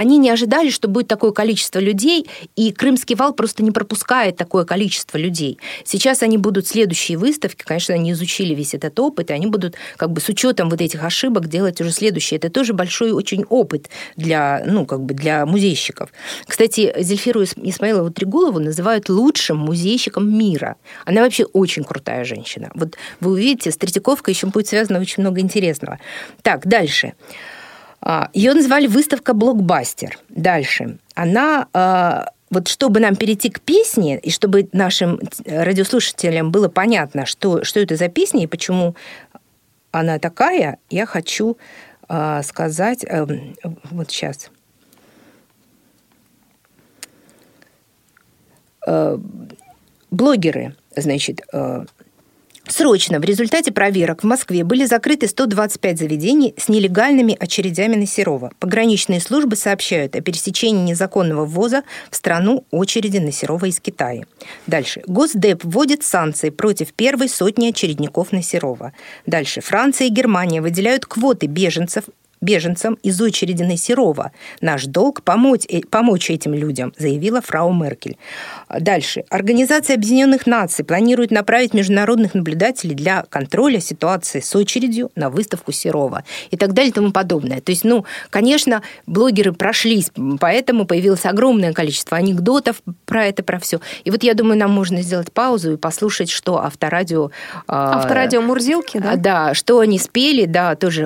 они не ожидали, что будет такое количество людей, и Крымский вал просто не пропускает такое количество людей. Сейчас они будут следующие выставки, конечно, они изучили весь этот опыт, и они будут как бы с учетом вот этих ошибок делать уже следующие. Это тоже большой очень опыт для, ну, как бы для музейщиков. Кстати, Зельфиру Исмаилову Трегулову называют лучшим музейщиком мира. Она вообще очень крутая женщина. Вот вы увидите, с Третьяковкой еще будет связано очень много интересного. Так, дальше. Дальше. А, Ее называли выставка «Блокбастер». Дальше. Она а, вот чтобы нам перейти к песне, и чтобы нашим радиослушателям было понятно, что, что это за песня и почему она такая, я хочу э, сказать, э, вот сейчас. Э, блогеры, значит, э, Срочно в результате проверок в Москве были закрыты 125 заведений с нелегальными очередями на Серова. Пограничные службы сообщают о пересечении незаконного ввоза в страну очереди на Серова из Китая. Дальше. Госдеп вводит санкции против первой сотни очередников на Серова. Дальше. Франция и Германия выделяют квоты беженцев беженцам из очереди на Серова. Наш долг помочь, э, помочь этим людям, заявила фрау Меркель. Дальше. Организация Объединенных Наций планирует направить международных наблюдателей для контроля ситуации с очередью на выставку Серова и так далее и тому подобное. То есть, ну, конечно, блогеры прошлись, поэтому появилось огромное количество анекдотов про это, про все. И вот я думаю, нам можно сделать паузу и послушать, что авторадио... А, авторадио Мурзилки, да? Да, что они спели, да, тоже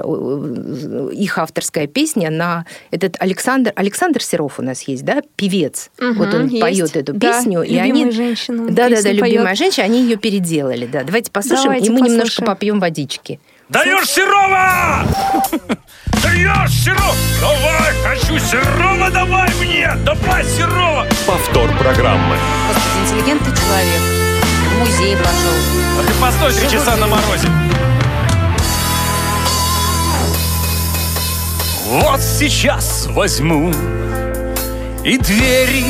их авторская песня на этот Александр Александр Серов у нас есть, да, певец. Угу, вот он есть. поет эту песню, да, и они женщина, да, да, да, любимая женщина, они ее переделали, да. Давайте послушаем, Давайте и мы послушаем. немножко попьем водички. Даешь Серова! Даешь Серова! Давай, хочу Серова, давай мне! Давай, Серова! Повтор программы. Господи, интеллигентный человек. В музей пошел. А ты постой три часа на морозе. Вот сейчас возьму и двери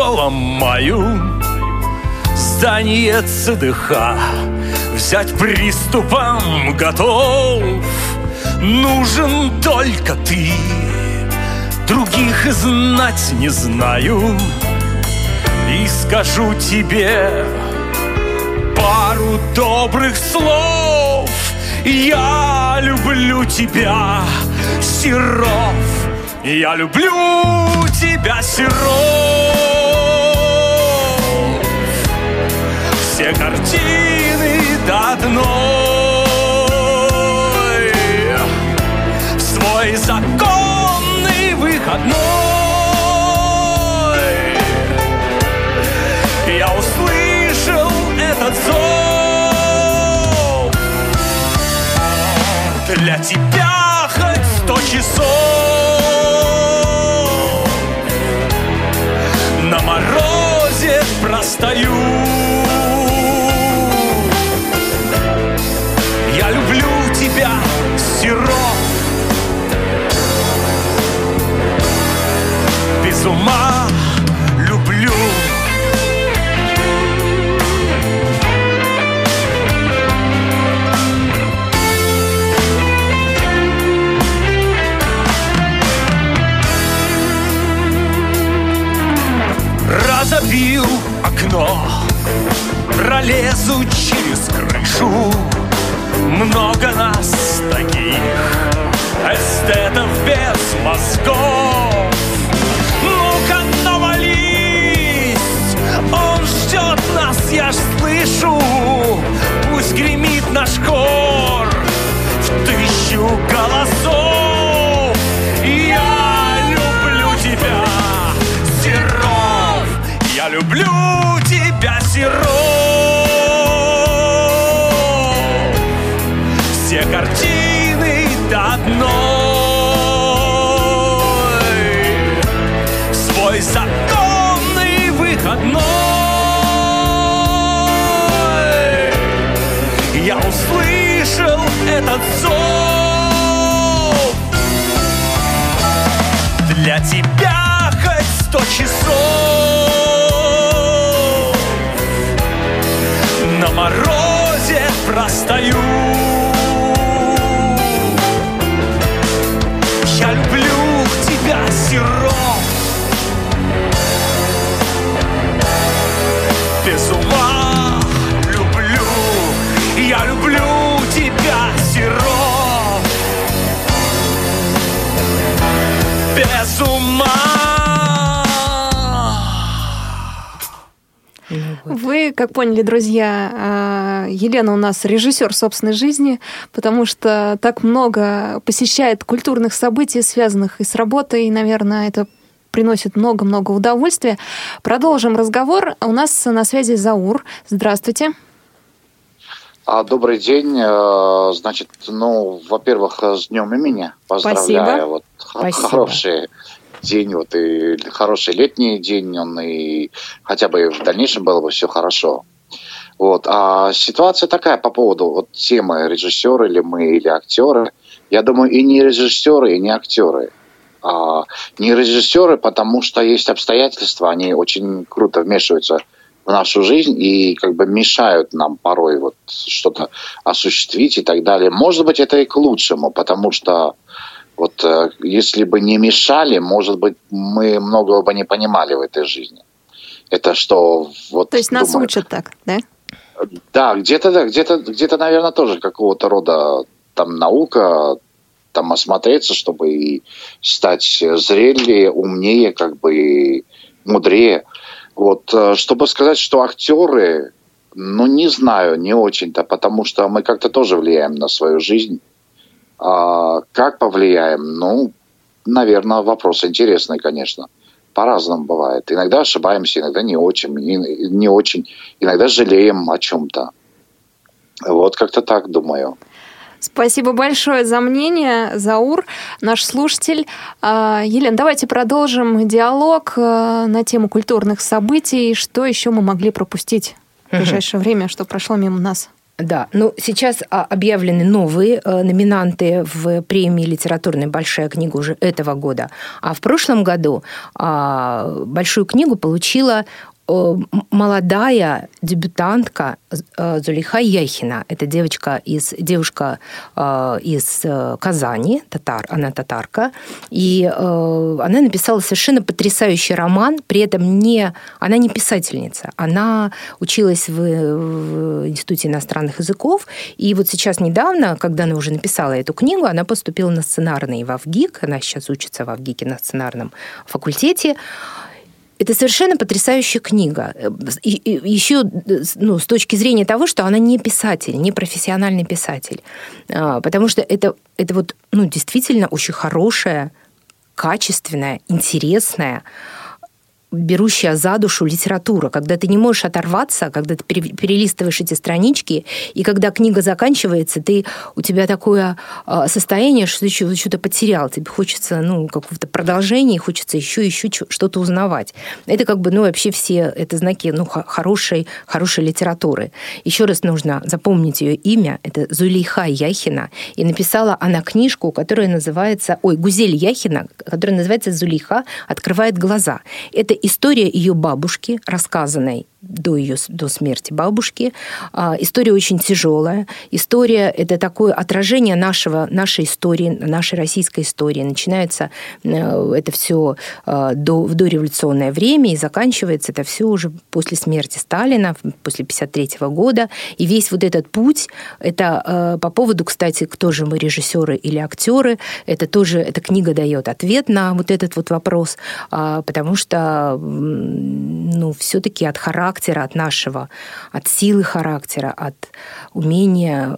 поломаю. Здание ЦДХ взять приступом готов. Нужен только ты, других знать не знаю. И скажу тебе пару добрых слов. Я люблю тебя, Серов. Я люблю тебя, Серов Все картины до одной В свой законный выходной. Я услышал этот зов. Для тебя сто часов. На морозе простою Без ума. Люблю. Разобью окно Пролезу через крышу. Много нас таких Эстетов без мозгов я ж слышу Пусть гремит наш хор. В тысячу голосов. Я люблю тебя, Серов. Люблю тебя, сирот Все картины до одной. Свой законный выходной Я услышал этот зов. Для тебя хоть сто часов. На морозе простою Вы, как поняли, друзья, а, Елена у нас режиссер собственной жизни, потому что так много посещает культурных событий, связанных и с работой, и, наверное, это приносит много-много удовольствия. Продолжим разговор. У нас на связи Заур. Здравствуйте. А, Добрый день. Э, Значит, ну, во-первых, с днем имени поздравляю. Спасибо. Вот Спасибо. хороший день, вот и хороший летний день, он и хотя бы в дальнейшем было бы все хорошо. Вот. А ситуация такая по поводу вот темы режиссеры или мы, или актеры. Я думаю, и не режиссеры, и не актеры. А, не режиссеры, потому что есть обстоятельства, они очень круто вмешиваются в нашу жизнь и как бы мешают нам порой вот что-то осуществить и так далее. Может быть, это и к лучшему, потому что вот э, если бы не мешали, может быть, мы многого бы не понимали в этой жизни. Это что вот. То есть нас думаю, учат так, да? да, где-то, да, где-то, где-то, наверное, тоже какого-то рода там наука, там осмотреться, чтобы и стать зрелее, умнее, как бы и мудрее. Вот, э, чтобы сказать, что актеры, ну, не знаю, не очень-то, потому что мы как-то тоже влияем на свою жизнь. А как повлияем? Ну, наверное, вопрос интересный, конечно. По-разному бывает. Иногда ошибаемся, иногда не очень, не очень. Иногда жалеем о чем-то. Вот как-то так думаю. Спасибо большое за мнение, Заур, наш слушатель. А, Елена, давайте продолжим диалог э, на тему культурных событий. Что еще мы могли пропустить в ближайшее время, что прошло мимо нас? Да, ну сейчас а, объявлены новые э, номинанты в премии «Литературная большая книга» уже этого года. А в прошлом году а, большую книгу получила молодая дебютантка э, Зулейха Яхина. Это девочка из, девушка э, из э, Казани, татар, она татарка. И э, она написала совершенно потрясающий роман, при этом не, она не писательница, она училась в, в Институте иностранных языков, и вот сейчас недавно, когда она уже написала эту книгу, она поступила на сценарный в АВГИК, она сейчас учится в АВГИКе на сценарном факультете, это совершенно потрясающая книга. И, и еще ну, с точки зрения того, что она не писатель, не профессиональный писатель. А, Потому что это, это вот, ну, действительно очень хорошая, качественная, интересная, берущая за душу литература, когда ты не можешь оторваться, когда ты пере- перелистываешь эти странички, и когда книга заканчивается, ты, у тебя такое а, состояние, что ты что-то потерял, тебе хочется ну, какого-то продолжения, хочется еще еще что-то узнавать. Это как бы, ну, вообще все это знаки ну, хо- хорошей, хорошей литературы. Еще раз нужно запомнить ее имя. Это Зулейха Яхина. И написала она книжку, которая называется... Ой, Гузель Яхина, которая называется «Зулейха открывает глаза». Это история ее бабушки, рассказанной до ее до смерти бабушки. А, История очень тяжелая. История это такое отражение нашего нашей истории, нашей российской истории. Начинается э, это все до в дореволюционное время и заканчивается это все уже после смерти Сталина, после 53 года. И весь вот этот путь это э, по поводу, кстати, кто же мы режиссеры или актеры, это тоже эта книга дает ответ на вот этот вот вопрос, а, потому что ну все-таки от характера характера, от нашего, от силы характера, от умения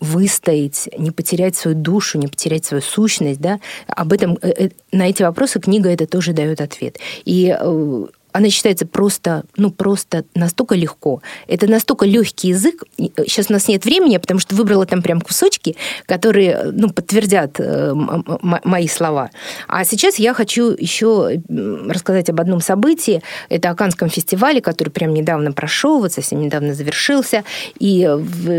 выстоять, не потерять свою душу, не потерять свою сущность, да, об этом, э, э, на эти вопросы книга это тоже дает ответ. И э, она читается просто, ну, просто настолько легко. Это настолько легкий язык. Сейчас у нас нет времени, потому что выбрала там прям кусочки, которые, ну, подтвердят э, мои слова. А сейчас я хочу еще рассказать об одном событии. Это о фестивале, который прям недавно прошел, вот совсем недавно завершился. И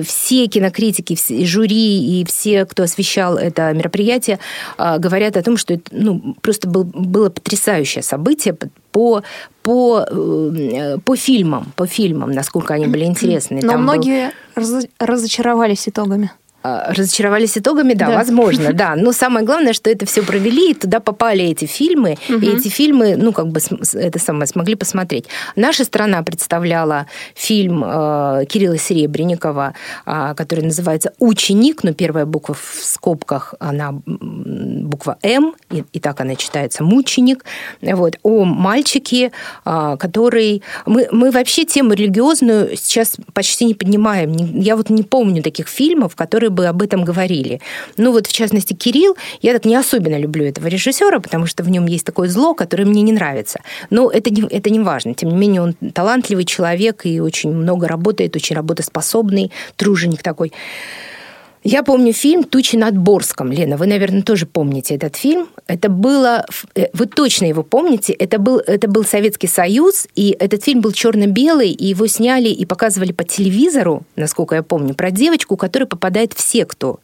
все кинокритики, все жюри и все, кто освещал это мероприятие, а, говорят о том, что это ну, просто был, было потрясающее событие, по, по, э, по фильмам, по фильмам, насколько они были интересны. Но Там многие был... разочаровались итогами. А, разочаровались итогами, да, да, возможно, да. Но самое главное, что это все провели, и туда попали эти фильмы, угу. и эти фильмы, ну, как бы это самое, смогли посмотреть. Наша страна представляла фильм э, Кирилла Серебренникова, э, который называется «Ученик», но первая буква в скобках, она буква «М», и, и так она читается «Мученик», вот, о мальчике, э, который... Мы, мы вообще тему религиозную сейчас почти не поднимаем. Я вот не помню таких фильмов, которые бы об этом говорили. Ну вот, в частности, Кирилл, я так не особенно люблю этого режиссера, потому что в нем есть такое зло, которое мне не нравится. Но это не, это не важно. Тем не менее, он талантливый человек и очень много работает, очень работоспособный, труженик такой. Я помню фильм «Тучи над Борском». Лена, вы, наверное, тоже помните этот фильм. Это было... Э, вы точно его помните. Это был, это был Советский Союз, и этот фильм был черно-белый, и его сняли и показывали по телевизору, насколько я помню, про девочку, которая попадает в секту.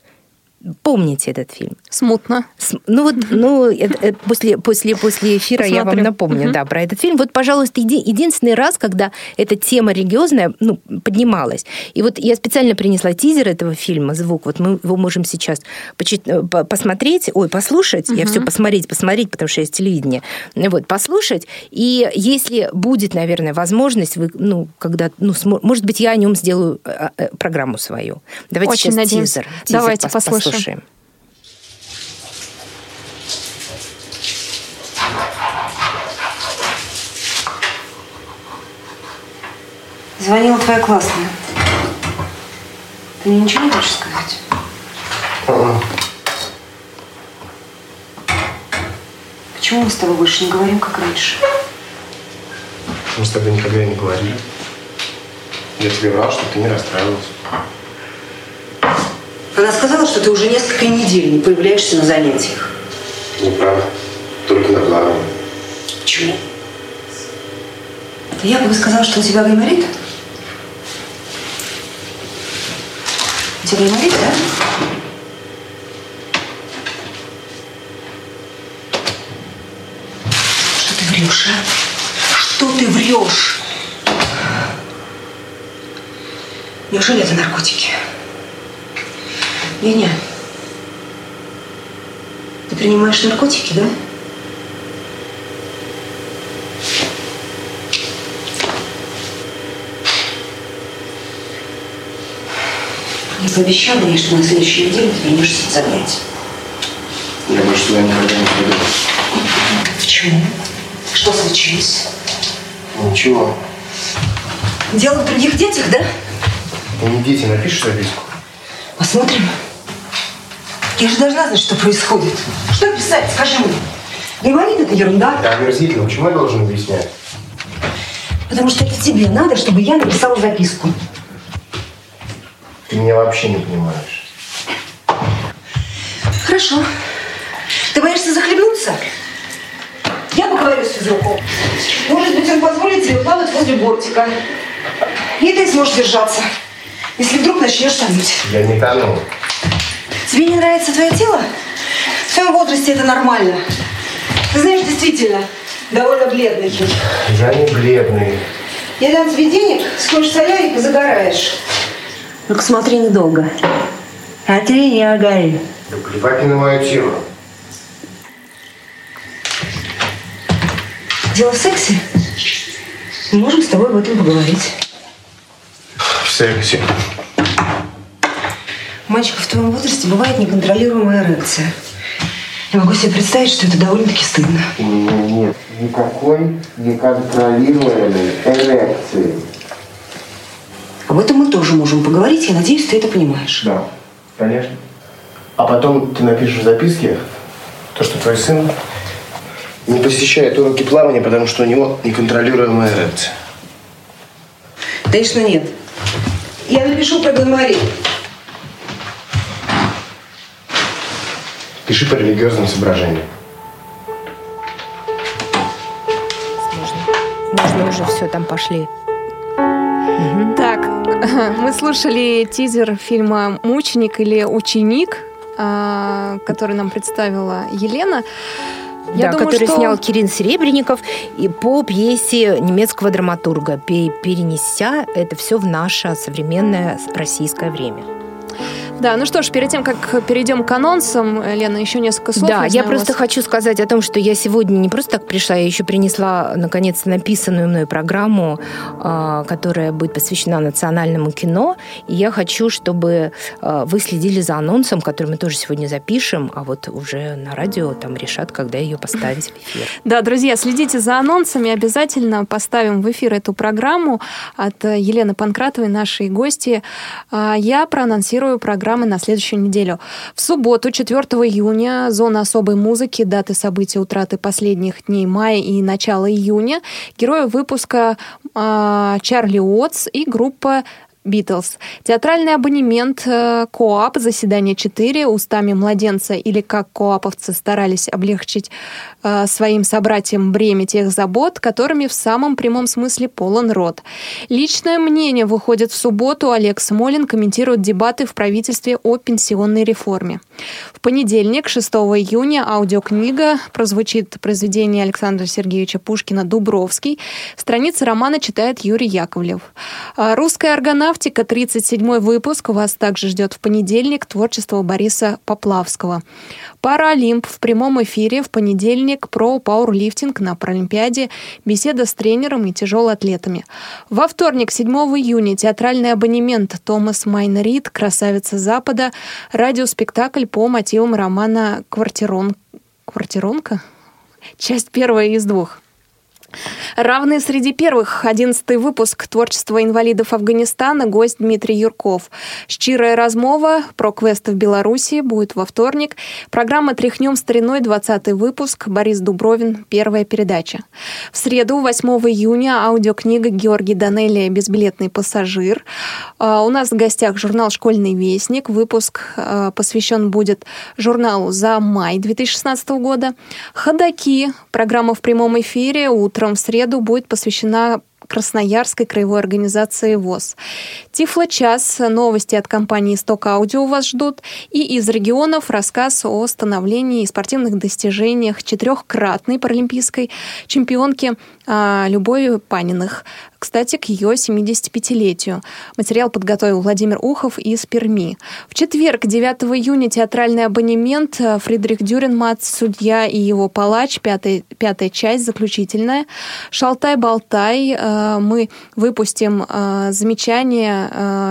Помните этот фильм? Смутно. Ну вот, ну это, это после после после эфира Посмотрю. я вам напомню, угу. да, про этот фильм. Вот, пожалуйста, еди, единственный раз, когда эта тема религиозная, ну поднималась. И вот я специально принесла тизер этого фильма, звук. Вот мы его можем сейчас почит, э, посмотреть, ой, послушать. Угу. Я все посмотреть, посмотреть, потому что есть телевидение. Вот послушать. И если будет, наверное, возможность, вы, ну когда, ну может быть, я о нем сделаю э, э, программу свою. Давайте Очень сейчас тизер. тизер Давайте послушаем послушаем. Звонила твоя классная. Ты мне ничего не хочешь сказать? А-а. Почему мы с тобой больше не говорим, как раньше? Мы с тобой никогда не говорили. Я тебе врал, что ты не расстраивалась. Она сказала, что ты уже несколько недель не появляешься на занятиях. Неправда. Только на главном. Почему? Ты якобы сказала, что у тебя гайморит? У тебя гайморит, да? Что ты врешь, а? Что ты врешь? Неужели это наркотики? Леня, ты принимаешь наркотики, да? Я пообещала ей, что на следующей неделе ты вернешься занятия. Я больше туда никогда не пойду. Почему? Что случилось? Ничего. Дело в других детях, да? Ты не дети, напишешь записку? Посмотрим. Я же должна знать, что происходит. Что писать, скажи мне. Гайморит – это ерунда. Да, омерзительно. Почему я должен объяснять? Потому что это тебе надо, чтобы я написала записку. Ты меня вообще не понимаешь. Хорошо. Ты боишься захлебнуться? Я поговорю с физруком. Может быть, он позволит тебе плавать возле бортика. И ты сможешь держаться, если вдруг начнешь тонуть. Я не тону. Тебе не нравится твое тело? В твоем возрасте это нормально. Ты знаешь, действительно, довольно бледный. Я не бледный. Я дам тебе денег, скажешь солярик и загораешь. Ну-ка смотри недолго. А ты не огори. Да плевать на мое тело. Дело в сексе? Мы можем с тобой об этом поговорить. В сексе? У мальчиков в твоем возрасте бывает неконтролируемая эрекция. Я могу себе представить, что это довольно-таки стыдно. У меня нет никакой неконтролируемой эрекции. Об этом мы тоже можем поговорить, я надеюсь, ты это понимаешь. Да, конечно. А потом ты напишешь в записке то, что твой сын не посещает уроки плавания, потому что у него неконтролируемая эрекция. Конечно, нет. Я напишу про гайморей. Пиши по религиозным соображениям. Можно уже все, там пошли. Так, мы слушали тизер фильма «Мученик» или «Ученик», а, который нам представила Елена. Я да, думаю, который что... снял Кирин Серебренников и по пьесе немецкого драматурга, перенеся это все в наше современное российское время. Да, ну что ж, перед тем, как перейдем к анонсам, Лена, еще несколько слов. Да, я, я просто вас... хочу сказать о том, что я сегодня не просто так пришла, я еще принесла, наконец, написанную мной программу, а, которая будет посвящена национальному кино. И я хочу, чтобы а, вы следили за анонсом, который мы тоже сегодня запишем, а вот уже на радио там решат, когда ее поставить в эфир. Да, друзья, следите за анонсами, обязательно поставим в эфир эту программу от Елены Панкратовой, нашей гости. А, я проанонсирую программу программы на следующую неделю. В субботу, 4 июня, зона особой музыки, даты событий утраты последних дней мая и начала июня. Герои выпуска э, Чарли Уотс и группа Битлз. Театральный абонемент э, КОАП, заседание 4, устами младенца или как коаповцы старались облегчить э, своим собратьям бремя тех забот, которыми в самом прямом смысле полон рот. Личное мнение выходит в субботу. Олег Смолин комментирует дебаты в правительстве о пенсионной реформе. В понедельник, 6 июня, аудиокнига прозвучит произведение Александра Сергеевича Пушкина «Дубровский». Страницы романа читает Юрий Яковлев. А русская органавт Галактика, 37 выпуск. Вас также ждет в понедельник творчество Бориса Поплавского. Паралимп в прямом эфире в понедельник про пауэрлифтинг на Паралимпиаде, беседа с тренером и тяжелоатлетами. Во вторник, 7 июня, театральный абонемент Томас Майн Рид «Красавица Запада», радиоспектакль по мотивам романа «Квартирон...» «Квартиронка»? Часть первая из двух. Равные среди первых. Одиннадцатый выпуск творчества инвалидов Афганистана. Гость Дмитрий Юрков. Щирая размова про квесты в Беларуси будет во вторник. Программа «Тряхнем стариной» двадцатый выпуск. Борис Дубровин. Первая передача. В среду, 8 июня, аудиокнига Георгий Данелия «Безбилетный пассажир». А, у нас в гостях журнал «Школьный вестник». Выпуск а, посвящен будет журналу за май 2016 года. «Ходаки». Программа в прямом эфире. Утро утром в среду будет посвящена Красноярской краевой организации ВОЗ. Тифло-час, новости от компании «Исток Аудио» вас ждут. И из регионов рассказ о становлении и спортивных достижениях четырехкратной паралимпийской чемпионки а, Любови Паниных. Кстати, к ее 75-летию. Материал подготовил Владимир Ухов из Перми. В четверг, 9 июня, театральный абонемент э, Фридрих Дюренмат, судья и его палач, пятая, пятая часть, заключительная. Шалтай-болтай. Э, мы выпустим э, замечание,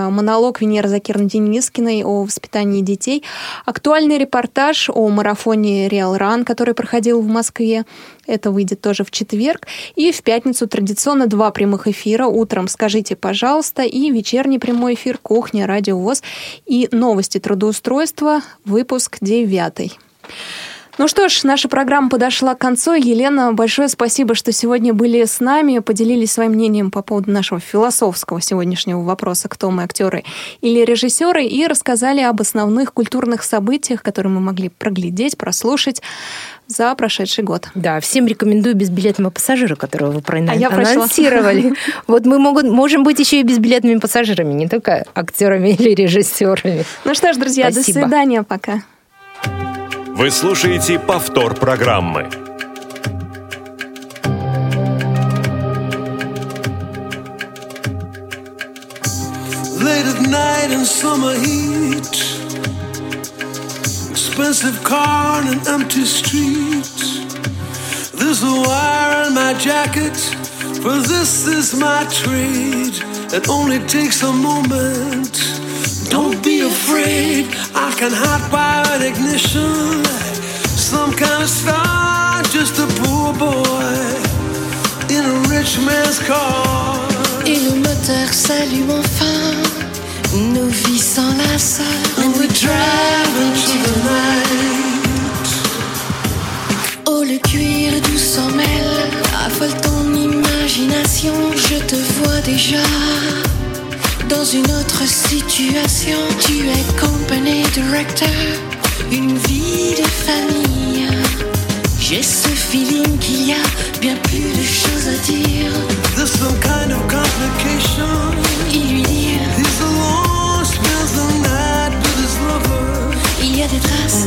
монолог Венеры Закирны Денискиной о воспитании детей. Актуальный репортаж о марафоне Реал Ран, который проходил в Москве. Это выйдет тоже в четверг. И в пятницу традиционно два прямых эфира. Утром «Скажите, пожалуйста» и вечерний прямой эфир «Кухня», «Радио ВОЗ» и новости трудоустройства, выпуск девятый. Ну что ж, наша программа подошла к концу. Елена, большое спасибо, что сегодня были с нами, поделились своим мнением по поводу нашего философского сегодняшнего вопроса, кто мы, актеры или режиссеры, и рассказали об основных культурных событиях, которые мы могли проглядеть, прослушать за прошедший год. Да, всем рекомендую безбилетного пассажира, которого вы проанонсировали. А вот мы могут, можем быть еще и безбилетными пассажирами, не только актерами или режиссерами. Ну что ж, друзья, Спасибо. до свидания, пока. Вы слушаете повтор программы. Late at night in summer heat Expensive car and an empty street There's a wire in my jacket For this is my trade It only takes a moment Don't be afraid, I can hide by an ignition. Some kind of star, just a poor boy in a rich man's car. Et le moteur s'allume enfin, nos vies s'enlacent. And we drive into the night. Oh, le cuir doux s'en mêle, affole ton imagination, je te vois déjà dans une autre situation. Tu es company director, une vie de famille. J'ai ce feeling qu'il y a bien plus de choses à dire. There's some kind of complication. Il lui dit He's alone, spends the night with his lover. Il y a des traces.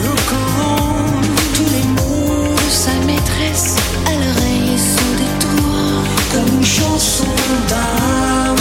Tous les mots de sa maîtresse à l'oreille sont des tours comme une chanson d'amour.